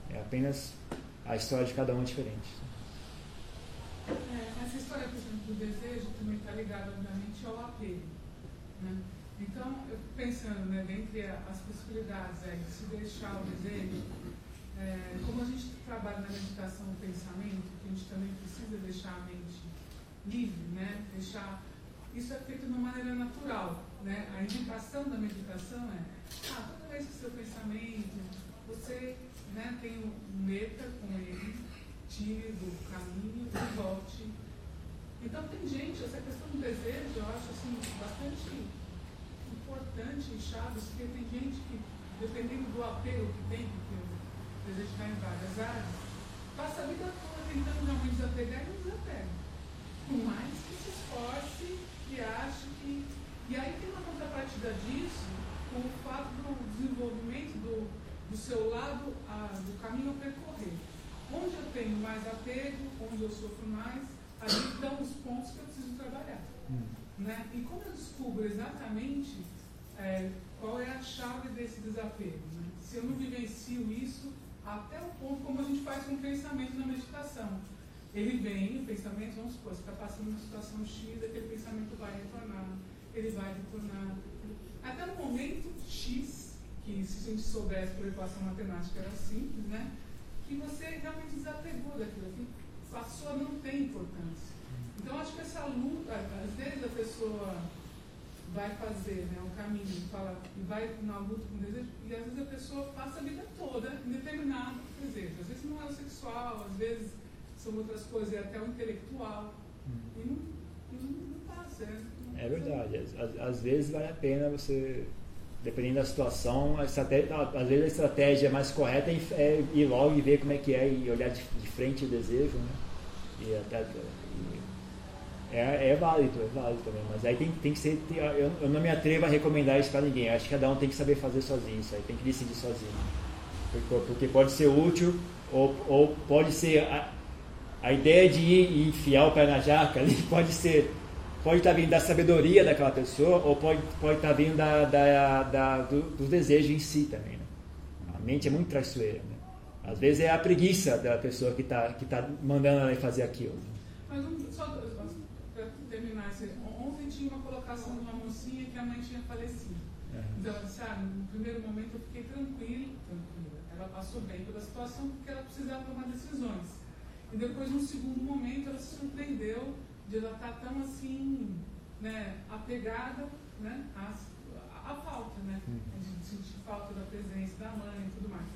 É apenas a história de cada um é diferente. É, essa história, por exemplo, do desejo ligado, obviamente, ao apego. Né? Então, eu pensando né, dentre as possibilidades aí, de se deixar o desejo, é, como a gente trabalha na meditação do pensamento, que a gente também precisa deixar a mente livre, né? deixar isso é feito de uma maneira natural. Né? A indicação da meditação é, ah, toda vez que seu pensamento, você né, tem um meta com ele, tire do caminho e volte. Então tem gente, essa questão do desejo, eu acho assim, bastante importante e chave, porque tem gente que, dependendo do apelo que tem, porque o desejo está em várias áreas, passa a vida toda tentando realmente desapegar e não desapega. Por mais que se esforce e ache que. E aí tem uma contrapartida disso com o fato do desenvolvimento do, do seu lado, a, do caminho a percorrer. Onde eu tenho mais apego, onde eu sofro mais, ali estão os pontos que eu preciso trabalhar. Hum. Né? E como eu descubro exatamente é, qual é a chave desse desapego? Né? Se eu não vivencio isso, até o ponto como a gente faz com o pensamento na meditação. Ele vem, o pensamento, vamos supor, você está passando uma situação X, aquele pensamento vai retornar, ele vai retornar. Até no momento X, que se a gente soubesse por equação matemática era simples, né? Que você realmente desapegou daquilo, que passou não ter importância. Então acho que essa luta, às vezes a pessoa vai fazer né, um caminho fala, e vai na luta com desejo, e às vezes a pessoa passa a vida toda em determinado desejo. Às vezes não é o sexual, às vezes são outras coisas, é até o intelectual. Hum. E não, não, não passa. É, não é verdade. Às, às, vezes vale a pena você, dependendo da situação, às vezes a estratégia mais correta é ir logo e ver como é que é e olhar de, de frente o desejo. Né? E até, é, é válido, é válido também, mas aí tem, tem que ser. Tem, eu, eu, não me atrevo a recomendar isso para ninguém. Acho que cada um tem que saber fazer sozinho isso aí, tem que decidir sozinho. Porque, porque pode ser útil ou, ou pode ser. A, a ideia de ir e enfiar o pé na jaca ali pode ser. Pode estar tá vindo da sabedoria daquela pessoa ou pode, pode estar tá vindo da, da, da do, do, desejo em si também. Né? A mente é muito traiçoeira. Né? Às vezes é a preguiça da pessoa que está que tá mandando ela fazer aquilo. Mas um, só terminar, ontem tinha uma colocação de uma mocinha que a mãe tinha falecido. É. Então, sabe, no primeiro momento eu fiquei tranquila, tranquila. Ela passou bem pela situação porque ela precisava tomar decisões. E depois, no segundo momento, ela se surpreendeu de ela estar tão assim, né, apegada né, à, à falta, né? Uhum. De sentir falta da presença da mãe e tudo mais.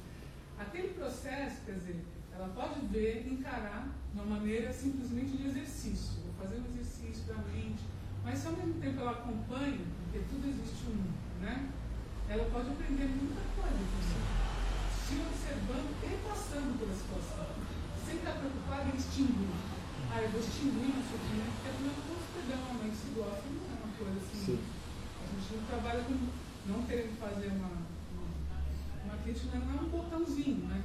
Aquele processo, quer dizer, ela pode ver, encarar de uma maneira simplesmente de exercício. Vou fazer um exercício da mente. Mas se ao mesmo tempo ela acompanha, porque tudo existe um, né? Ela pode aprender muita coisa. Se observando e passando pela situação. Sem estar preocupada em extinguir. Ah, eu vou extinguir o sofrimento, porque afinal eu posso pegar uma mente se gosta, não é uma coisa assim. Sim. A gente não trabalha com, não querendo fazer uma, uma, uma crítica, não é um botãozinho, né?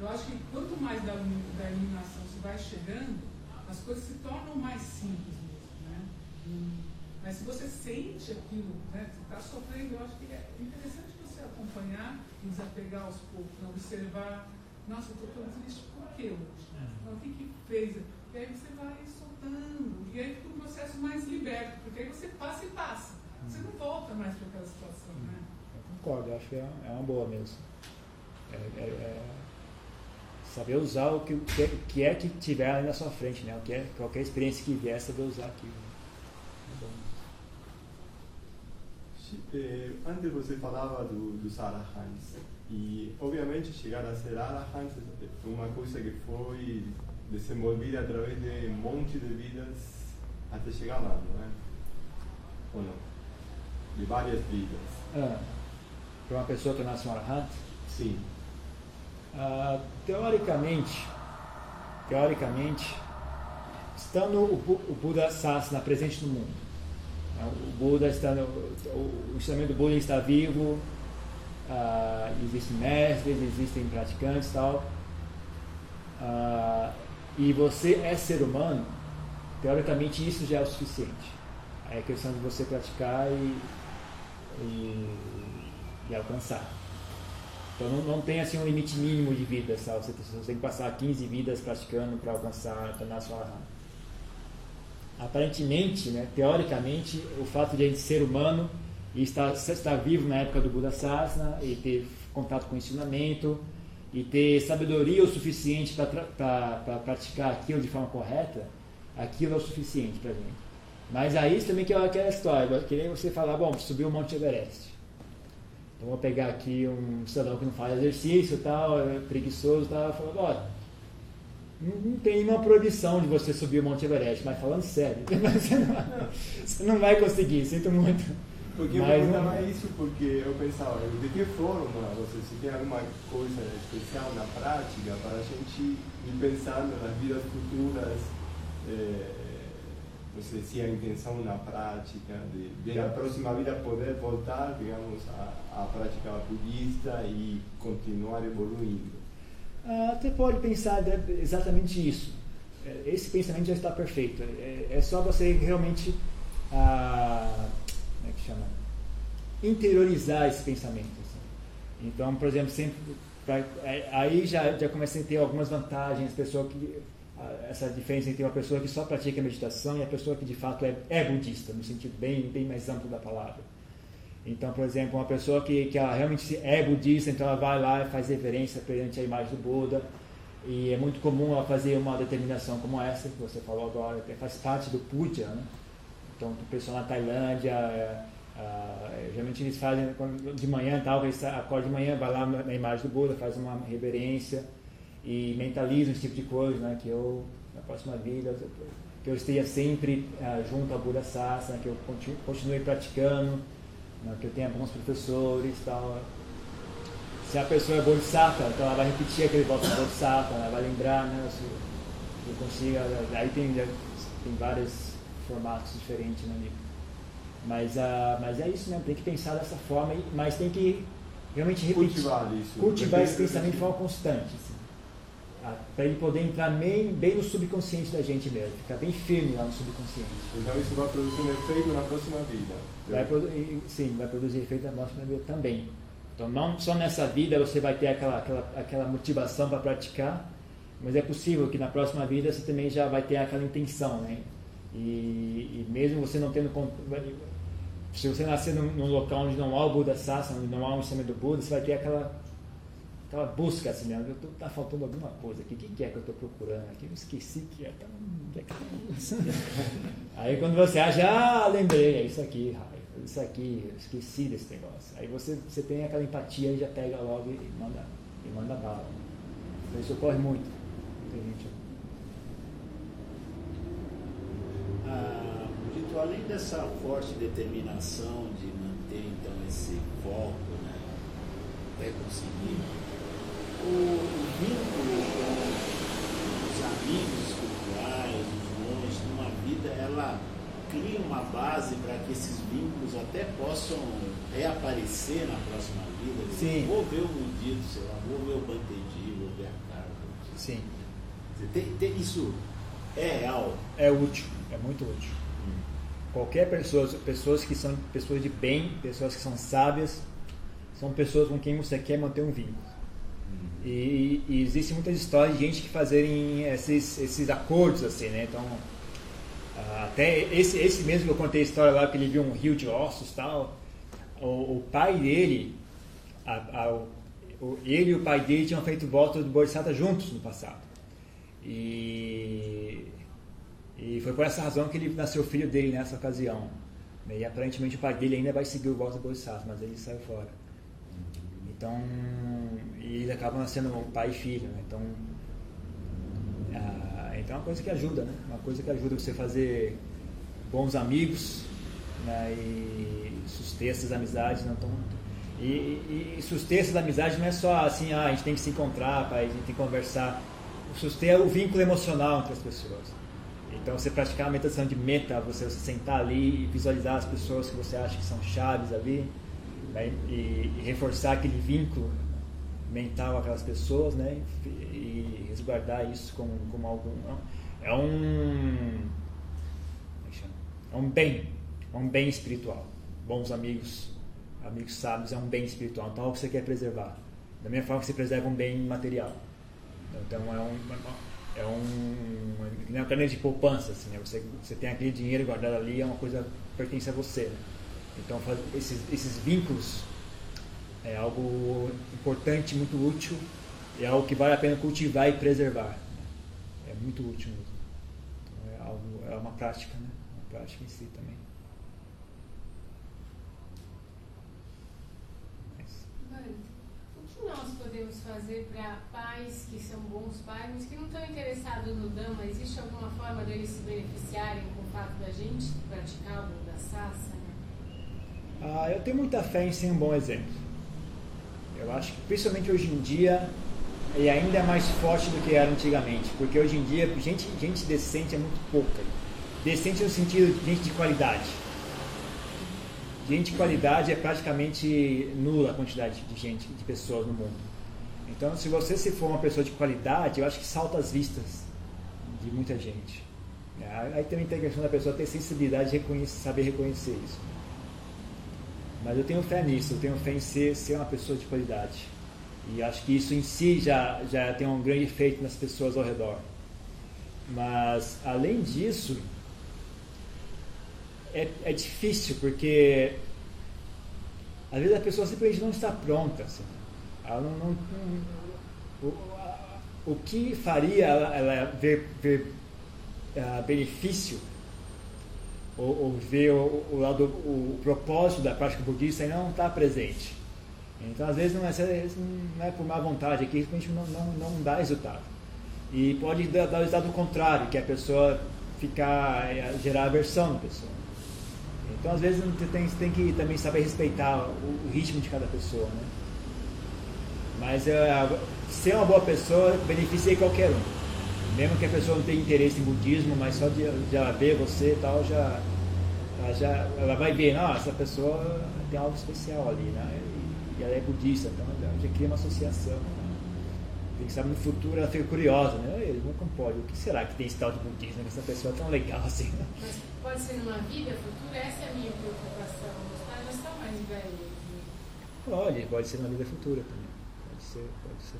Eu acho que quanto mais da, da iluminação se vai chegando, as coisas se tornam mais simples mesmo. Né? mas se você sente aquilo, né, você está sofrendo, eu acho que é interessante você acompanhar e desapegar aos poucos, né, observar, nossa, eu estou tão triste, por que hoje? Então, o que, que fez? E aí você vai soltando, e aí fica um processo mais liberto, porque aí você passa e passa. Você não volta mais para aquela situação. Né? Eu concordo, acho que é, é uma boa mesmo. É, é, é Saber usar o que, que, que é que tiver ali na sua frente, né? O que é, qualquer experiência que vier, saber usar aquilo. É eh, antes você falava do, do Arahants. E, obviamente, chegar a ser Arahants é uma coisa que foi desenvolvida através de um monte de vidas até chegar lá, não é? Ou não? De várias vidas. Ah, para uma pessoa tornar-se um Arahant? Sim. Ah, teoricamente, teoricamente, estando o, Buda Sasana presente no mundo, né, o Buda está no, o ensinamento do Buda está vivo, ah, existem mestres, existem praticantes e tal, ah, e você é ser humano, teoricamente isso já é o suficiente. É questão de você praticar e, e, e alcançar. Então não, não tem assim um limite mínimo de vida, sabe? Você, você tem que passar 15 vidas praticando para alcançar, tornar sua aparentemente, né, teoricamente, o fato de a gente ser humano e estar, estar vivo na época do Buda Sasana e ter contato com o ensinamento e ter sabedoria o suficiente para praticar aquilo de forma correta, aquilo é o suficiente para gente. Mas aí também que é aquela história, que nem você falar, bom, subiu o Monte Everest. Então vou pegar aqui um cidadão que não faz exercício tal, é preguiçoso tal, falando, olha, não tem nenhuma proibição de você subir o Monte Everest, mas falando sério, você não, você não vai conseguir, sinto muito. Porque eu perguntava não... isso porque eu pensava, de que forma você se tem alguma coisa especial na prática para a gente ir pensando nas vidas futuras, eh, você se a intenção na prática de, de na próxima vida poder voltar, digamos, à, à prática budista e continuar evoluindo. Ah, até pode pensar exatamente isso. É, esse pensamento já está perfeito. É, é só você realmente ah, é chama? interiorizar esse pensamento. Assim. Então, por exemplo, sempre pra, é, aí já já comecei a ter algumas vantagens. Pessoa que essa diferença entre uma pessoa que só pratica meditação e a pessoa que de fato é, é budista, no sentido bem, bem mais amplo da palavra. Então, por exemplo, uma pessoa que, que realmente é budista, então ela vai lá e faz reverência perante a imagem do Buda, e é muito comum ela fazer uma determinação como essa que você falou agora, que faz parte do puja. Né? Então, o pessoal na Tailândia, é, geralmente eles fazem de manhã, tal, eles acordam de manhã, vai lá na imagem do Buda, faz uma reverência e mentalizam esse tipo de coisa, né? que eu, na próxima vida, que eu esteja sempre uh, junto ao Buda Sasana, que eu continue, praticando, né? que eu tenha bons professores tal. Se a pessoa é Bodhisattva, então ela vai repetir aquele voto de Bodhisattva, ela vai lembrar, né? Se eu consiga, aí tem, tem vários formatos diferentes no livro. Mas, uh, mas é isso mesmo, tem que pensar dessa forma, mas tem que realmente repetir. Cultivar isso. Cultivar esse pensamento de forma constante. Assim para ele poder entrar bem, bem no subconsciente da gente mesmo, ficar bem firme lá no subconsciente. Então isso vai produzir um efeito na próxima vida. Vai sim, vai produzir efeito na próxima vida também. Então não só nessa vida você vai ter aquela, aquela, aquela motivação para praticar, mas é possível que na próxima vida você também já vai ter aquela intenção, né? E, e mesmo você não tendo se você nascer num, num, local onde não há o Buda Sasana, onde não há um ensinamento do Buda, você vai ter aquela aquela busca assim, né? Eu tô, tá faltando alguma coisa aqui. O que, que é que eu estou procurando aqui? Eu esqueci que é. É Aí quando você acha, ah, lembrei, é isso aqui, isso aqui, eu esqueci desse negócio. Aí você, você tem aquela empatia e já pega logo e manda, e manda bala. Então isso ocorre muito. Gente... Ah, além dessa forte determinação de manter então esse foco, né, até conseguir o vínculo com os amigos espirituais, os monges, numa vida, ela cria uma base para que esses vínculos até possam reaparecer na próxima vida. Sim. Vou ver o Mundido, sei lá, vou ver o Bantedi, vou ver a cara. Sim. Tem, tem, isso é real? É útil, é muito útil. Qualquer pessoa, pessoas que são pessoas de bem, pessoas que são sábias, são pessoas com quem você quer manter um vínculo. E, e existem muitas histórias de gente que fazerem esses, esses acordos assim, né? Então, até esse, esse mesmo que eu contei a história lá, que ele viu um rio de ossos tal, o, o pai dele, a, a, o, ele e o pai dele tinham feito voto do Bodhisattva juntos no passado. E, e foi por essa razão que ele nasceu filho dele nessa ocasião. E aparentemente o pai dele ainda vai seguir o do Bodhisattva, mas ele saiu fora. Então, e eles acabam sendo pai e filho, né? Então, ah, então é uma coisa que ajuda, né? Uma coisa que ajuda você a fazer bons amigos né? e suster essas amizades. Não tão, e, e, suster essas amizades não é só assim, ah, a gente tem que se encontrar, a gente tem que conversar. Suster é o vínculo emocional entre as pessoas. Então, você praticar a meditação de meta, você, você sentar ali e visualizar as pessoas que você acha que são chaves ali né, e, e, reforçar aquele vínculo mental com aquelas pessoas, né, e, resguardar isso como, como algo é um é um bem, é um bem espiritual. Bons amigos, amigos sábios é um bem espiritual. Então, é o que você quer preservar. Da mesma forma que você preserva um bem material. Então, é um, é um é uma caneta de poupança, assim, né? Você, você tem aquele dinheiro guardado ali, é uma coisa que pertence a você. Né? Então, faz, esses, esses vínculos é algo importante, muito útil, é algo que vale a pena cultivar e preservar. É muito útil mesmo. Então, é, algo, é uma prática, né? Uma prática em si também. o nós podemos fazer para pais que são bons pais, mas que não estão interessados no Dhamma? Existe alguma forma deles se beneficiarem com o fato da gente praticar o da Sassa? Ah, eu tenho muita fé em ser um bom exemplo. Eu acho que principalmente hoje em dia e ainda é mais forte do que era antigamente, porque hoje em dia gente, gente decente é muito pouca. Decente no sentido de gente de qualidade. Gente de qualidade é praticamente nula a quantidade de gente, de pessoas no mundo. Então, se você se for uma pessoa de qualidade, eu acho que salta as vistas de muita gente. É, aí também tem a questão da pessoa ter sensibilidade de reconhecer, saber reconhecer isso. Mas eu tenho fé nisso, eu tenho fé em ser, ser uma pessoa de qualidade. E acho que isso em si já, já tem um grande efeito nas pessoas ao redor. Mas, além disso, é, é difícil, porque às vezes a pessoa simplesmente não está pronta. Assim. Ela não, não, não o, o, que faria ela, ela ver, ver benefício ou, ou ver o, o, lado, o propósito da prática budista e não está presente. Então, às vezes, não é, não é por má vontade, aqui a gente não, não, não dá resultado. E pode dar, dar o resultado contrário, que a pessoa ficar, é, gerar aversão na pessoa. Então, às vezes, você tem, você tem que também saber respeitar o, o ritmo de cada pessoa. Né? Mas é, ser uma boa pessoa beneficia qualquer um. Mesmo que a pessoa não tenha interesse em budismo, mas só de, de ela ver você e tal, já, ela, já, ela vai ver, não, essa pessoa tem algo especial ali, né? E ela é budista, então já cria uma associação. Né? Tem que saber no futuro, ela fica curiosa, né? Ele não pode, o que será que tem esse tal de budismo, que essa pessoa é tão legal assim, né? Mas pode ser numa vida futura, essa é a minha preocupação. Ah, já está mais velho. Pode, pode ser numa vida futura também. Pode ser, pode ser.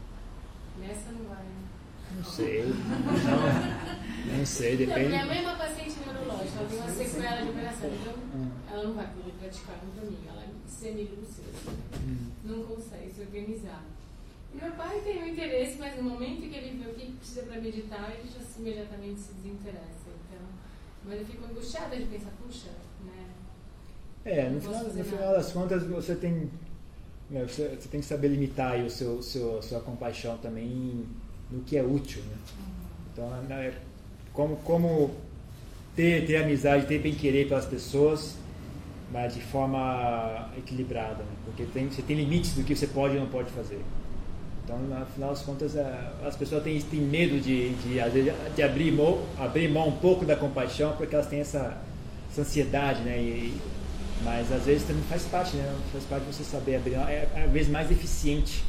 Nessa não vai, né? Não sei. Não, não sei, depende. minha mãe é uma paciente neurológica, ela tem uma sequela de operação, então hum. ela não vai poder praticar no domingo. Ela é semi-lúcida, assim, hum. não consegue se organizar. Meu pai tem um interesse, mas no momento que ele vê o que precisa para meditar, ele já imediatamente se desinteressa. Então, mas eu fico angustiada de pensar, puxa, né? É, no, final, no final das contas você tem né, você, você, tem que saber limitar aí o seu, seu, sua compaixão também no que é útil. Né? Então, né, como, como ter, ter amizade, ter bem-querer pelas pessoas, mas de forma equilibrada, né? porque tem, você tem limites do que você pode e não pode fazer. Então, no final das contas, é, as pessoas têm, têm medo de, de, de abrir, mão, abrir mão um pouco da compaixão, porque elas têm essa, essa ansiedade, né? E, mas às vezes também faz parte, né? Faz parte de você saber abrir. É, é às vezes mais eficiente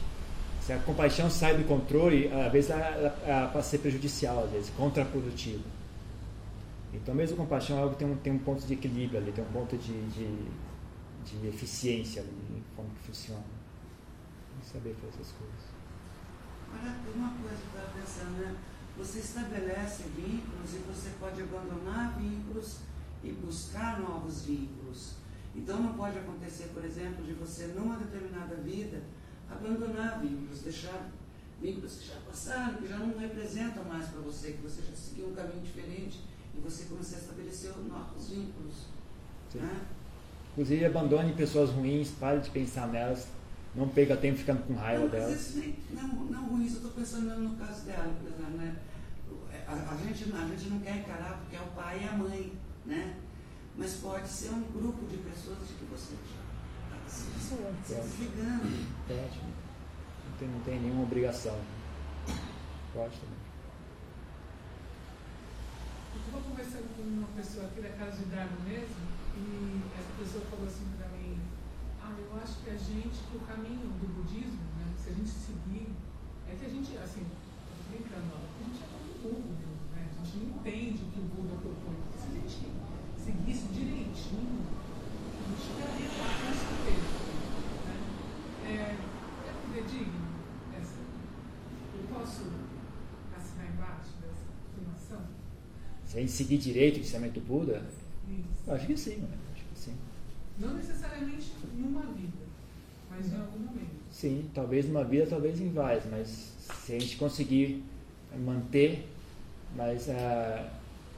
se a compaixão sai do controle, às vezes ela, ela, ela pode ser prejudicial, às vezes, contraprodutivo. Então, mesmo a compaixão é algo que tem um, tem um ponto de equilíbrio ali, tem um ponto de, de, de eficiência ali, como que funciona. Tem saber fazer essas coisas. Agora, uma coisa que eu estava pensando, né? Você estabelece vínculos e você pode abandonar vínculos e buscar novos vínculos. Então, não pode acontecer, por exemplo, de você, numa determinada vida, abandonar vínculos, deixar vínculos que já passaram, que já não representam mais para você, que você já seguiu um caminho diferente e você começar a estabelecer novos vínculos. Né? Inclusive, abandone pessoas ruins, pare de pensar nelas, não perca tempo ficando com raiva não, delas. Nem, não, não ruins, eu estou pensando no caso dela, por exemplo. Né? A, a, gente, a gente não quer encarar porque é o pai e a mãe, né? mas pode ser um grupo de pessoas de que você já se, se desligando. Ótimo. Não tem, não tem nenhuma obrigação. Pode também. Eu estava conversando com uma pessoa aqui da casa de Dharma mesmo, e essa pessoa falou assim eu acho que a gente, que o caminho do budismo, né, se a gente seguir, é que a gente, assim, brincando, ó, a gente é muito burro, né? A gente não entende o que o Buda propõe. Se a gente seguisse direitinho, a gente chegaria lá com certeza. É, é fidedigno essa? Eu posso assinar embaixo dessa? em seguir direito o ensinamento do Buda? Acho que sim, né? acho que sim. Não necessariamente numa vida, mas em algum momento. Sim, talvez numa vida, talvez em várias, mas se a gente conseguir manter, mas ah,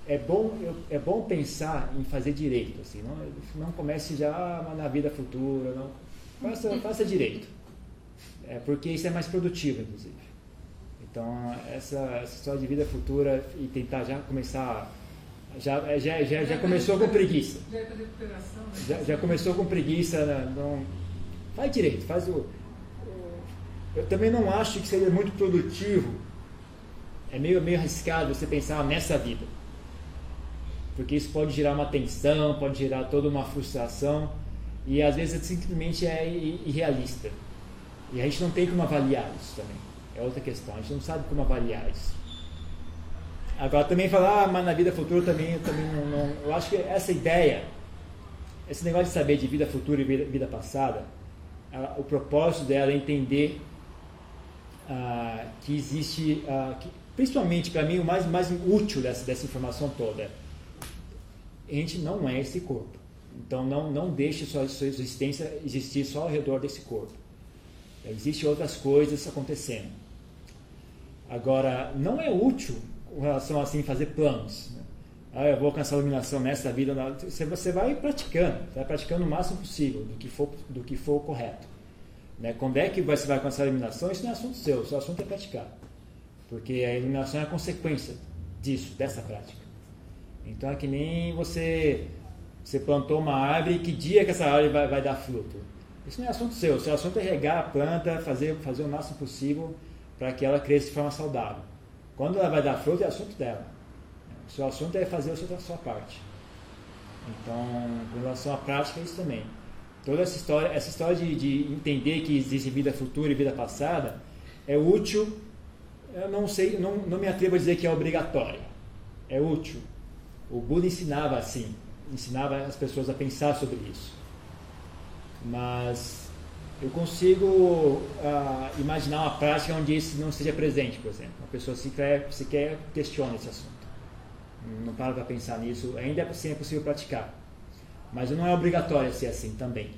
é bom eu- é bom pensar em fazer direito, assim, não, não comece já na vida futura, não faça, faça direito, é porque isso é mais produtivo, inclusive. Então essa, essa história de vida futura e tentar já começar já já já, já começou com preguiça. Já é né? Já, começou com preguiça, né? não faz direito, faz o. Eu também não acho que seria muito produtivo. É meio, meio arriscado você pensar nessa vida. Porque isso pode gerar uma tensão, pode gerar toda uma frustração. E às vezes simplesmente é irrealista. E a gente não tem como avaliar isso também. É outra questão. A gente não sabe como avaliar isso. Agora também falar, ah, mas na vida futura também, eu também não, não. Eu acho que essa ideia esse negócio de saber de vida futura e vida, vida passada, ah, o propósito dela é entender ah, que existe, ah, que- principalmente para mim, o mais, mais útil dessa, dessa informação toda é a gente não é esse corpo. Então não, não deixe sua, sua existência existir só ao redor desse corpo. Existem outras coisas acontecendo. Agora, não é útil com relação a assim, fazer planos. né? Ah, eu vou alcançar a iluminação nessa vida. Você, você vai praticando, vai praticando o máximo possível do que for, do que for correto. Né? Quando é que você vai alcançar a iluminação? Isso não é assunto seu, o seu assunto é praticar. Porque a iluminação é a consequência disso, dessa prática. Então é que nem você, você plantou uma árvore, que dia que essa árvore vai, vai dar fruto? Isso não é assunto seu, o seu assunto é regar a planta, fazer, fazer o máximo possível para que ela cresça de forma saudável. Quando ela vai dar fruto é assunto dela. O seu assunto é fazer a sua, parte. Então, com relação à prática, é isso também. Toda essa história, essa história de, de entender que existe vida futura e vida passada é útil. Eu não sei, não, não me atrevo a dizer que é obrigatório. É útil. O Buda ensinava assim, ensinava as pessoas a pensar sobre isso. Mas eu consigo ah, imaginar uma prática onde isso não seja presente, por exemplo. A pessoa sequer, sequer questiona esse assunto. Não para para pensar nisso. Ainda assim é possível praticar. Mas não é obrigatório ser assim também.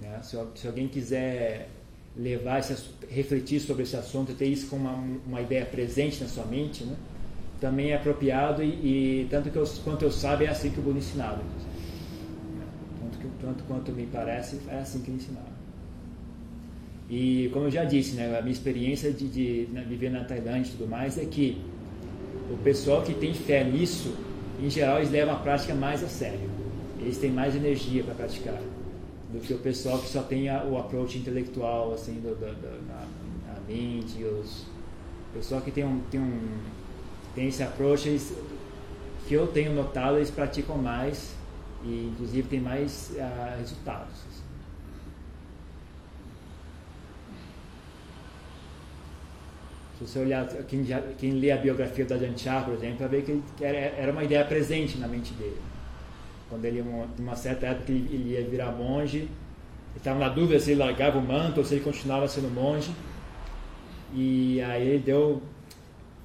né? Se, se alguém quiser levar esse, refletir sobre esse assunto, ter isso como uma, uma ideia presente na sua mente, né? também é apropriado e, e tanto que eu, quanto eu saiba é assim que o Buda ensinava. Tanto, que, tanto quanto me parece é assim que ele ensinava. E como eu já disse, né, a minha experiência de, de né, viver na Tailândia e tudo mais é que o pessoal que tem fé nisso, em geral, eles levam a prática mais a sério. Eles têm mais energia para praticar do que o pessoal que só tem a, o approach intelectual, assim, do, do- do- na, na mente. Os, o pessoal que tem um, tem um tem esse approach, eles, que eu tenho notado, eles praticam mais e, inclusive, tem mais ah, resultados. assim. Se você olhar, quem, já, quem lê a biografia da Janchar, por exemplo, vai ver que, era, era uma ideia presente na mente dele. Quando ele, uma, uma certa época, ele, ele ia virar monge, estava na dúvida se ele largava o manto ou se ele continuava sendo monge. E aí ele deu,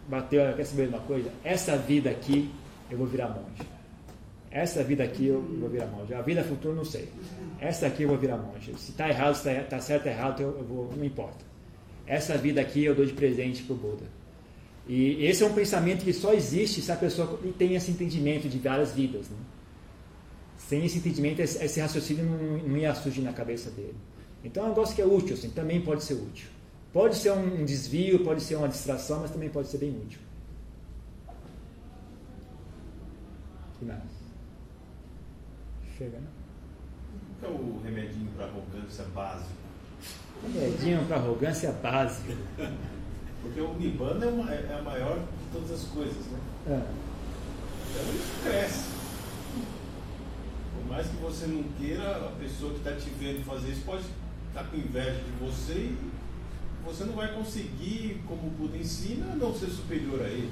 bateu, "Olha, quer saber de uma coisa? Essa vida aqui eu vou virar monge. Essa vida aqui eu vou virar monge. A vida futura não sei. Essa aqui eu vou virar monge. Se está errado, se está certo ou errado, eu, eu vou, não importa. Essa vida aqui eu dou de presente para o Buda. E esse é um pensamento que só existe se a pessoa tem esse entendimento de várias vidas. Né? Sem esse entendimento, esse, raciocínio não, não ia surgir na cabeça dele. Então é um negócio que é útil, assim, também pode ser útil. Pode ser um desvio, pode ser uma distração, mas também pode ser bem útil. Que mais? Chega, né? É o remedinho para arrogância básico? Remedinho para arrogância básica. Porque o Nibbana é, uma- é a maior de todas as coisas, né? Ah, Então isso cresce. Por mais que você não queira, a pessoa que está te vendo fazer isso pode estar com inveja de você e você não vai conseguir, como o Buda ensina, não ser superior a ele.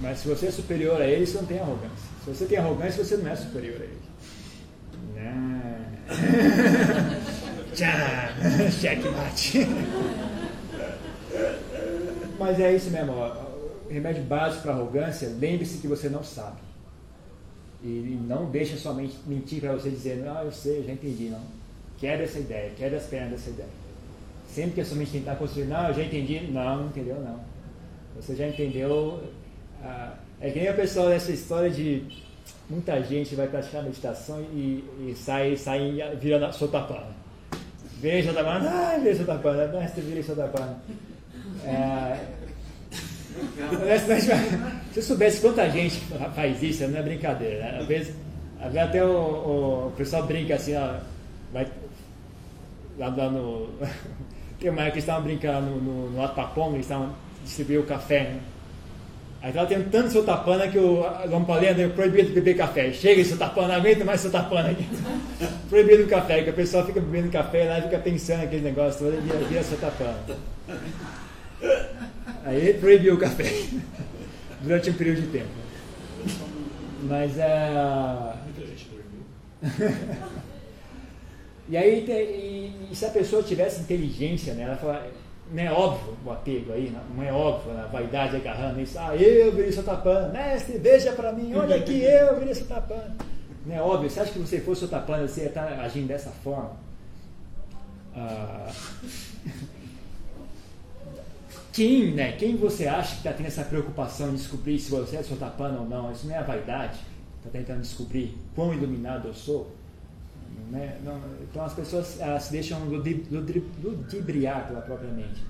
Mas se você é superior a ele, você não tem arrogância. Se você tem arrogância, você não é superior a ele. Não. Tchau. Checkmate. Mas é isso mesmo. ó. remédio básico para arrogância, lembre-se que você não sabe. E, não deixe sua mente mentir para você dizendo, ah, eu sei, já entendi, não. Quebra essa ideia, quebra as pernas dessa ideia. Sempre que a sua mente tentar construir, não, eu já entendi, não, não entendeu, não. Você já entendeu. Ah, é que nem a pessoa dessa história de muita gente vai praticar meditação e, e sai, sai virando sotapana. Vem sotapana, ai, vem sotapana, mestre, vira sotapana. É, se eu soubesse quanta gente faz isso, não é brincadeira. Né? Às vezes, às vezes até o, o, pessoal brinca assim, ó, vai, lá, lá no. Tem uma que estavam brincando no, no, no Atapong, eles estavam distribuindo café, né? Aí estava tentando seu tapana que o Lampalena é proibido de beber café. Chega seu tapana, aguenta mais seu tapana aqui. proibido o café, que a pessoa fica bebendo café lá fica pensando aquele negócio todo e vira seu tapana. Aí ele proibiu o café durante um período de tempo. Mas é. Muita gente proibiu. e aí, e, e, se a pessoa tivesse inteligência, né, ela fala, não é óbvio o apego aí, não é óbvio a vaidade agarrando isso. Ah, eu virei seu tapana, mestre, veja para mim, olha aqui, eu virei seu tapana. Não é óbvio, você acha que você fosse seu tapana, você ia estar agindo dessa forma? Ah, quem, né, quem você acha que está tendo essa preocupação de descobrir se você é sotapana ou não? Isso não é a vaidade? Está tentando descobrir quão iluminado eu sou? Né? Não, então as pessoas elas se deixam ludibriar pela própria mente.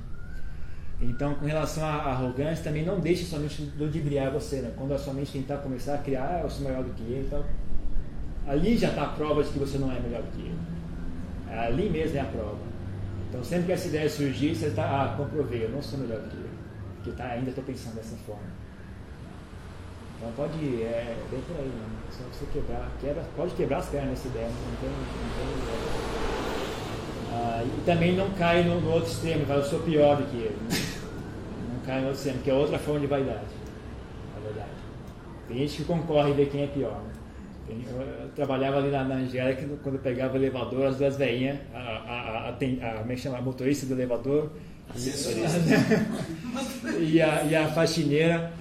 Então, com relação à arrogância, também não deixe sua mente ludibriar você. Né? Quando a sua mente tentar começar a criar, ah, eu sou maior do que ele, então, ali já está a prova de que você não é melhor do que ele. Ali mesmo é a prova. Então, sempre que essa ideia surgir, você está, ah, comprovei, eu não sou melhor do que ele. Porque tá, ainda estou pensando dessa forma. Então, pode ir, é bem por aí, né? Só você quebrar, quebra, pode quebrar as pernas nessa ideia, não tem, não tem ah, E também não cai no, no outro extremo, vai, eu sou pior do que ele. Né? Não cai no outro extremo, que é outra forma de vaidade. Na verdade. Tem gente que concorre e vê quem é pior. Né? Eu, trabalhava ali na, na Angélica, quando eu pegava o elevador, as duas veinhas, a, a, a, a, a, chama, a motorista do elevador e, a, e a faxineira,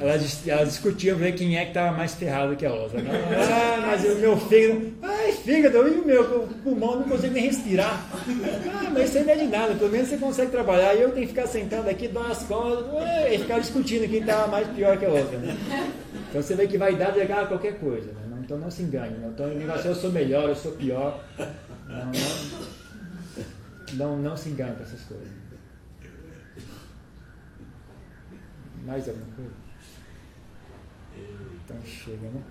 elas, elas discutiam ver quem é que estava mais ferrado que a outra. Né? Ah, mas o meu fígado, ai, fígado, e o meu pulmão não consigo nem respirar. Ah, mas isso aí não é de nada, pelo menos você consegue trabalhar. E eu tenho que ficar sentado aqui, dar umas costas, e ficar discutindo quem estava mais pior que a outra. Né? Então você vê que vaidade é qualquer coisa. Né? Então não se engane. Né? Então o negócio é eu sou melhor, eu sou pior. Não, não, não, não se engane com essas coisas. Mais alguma coisa? Então chega, né?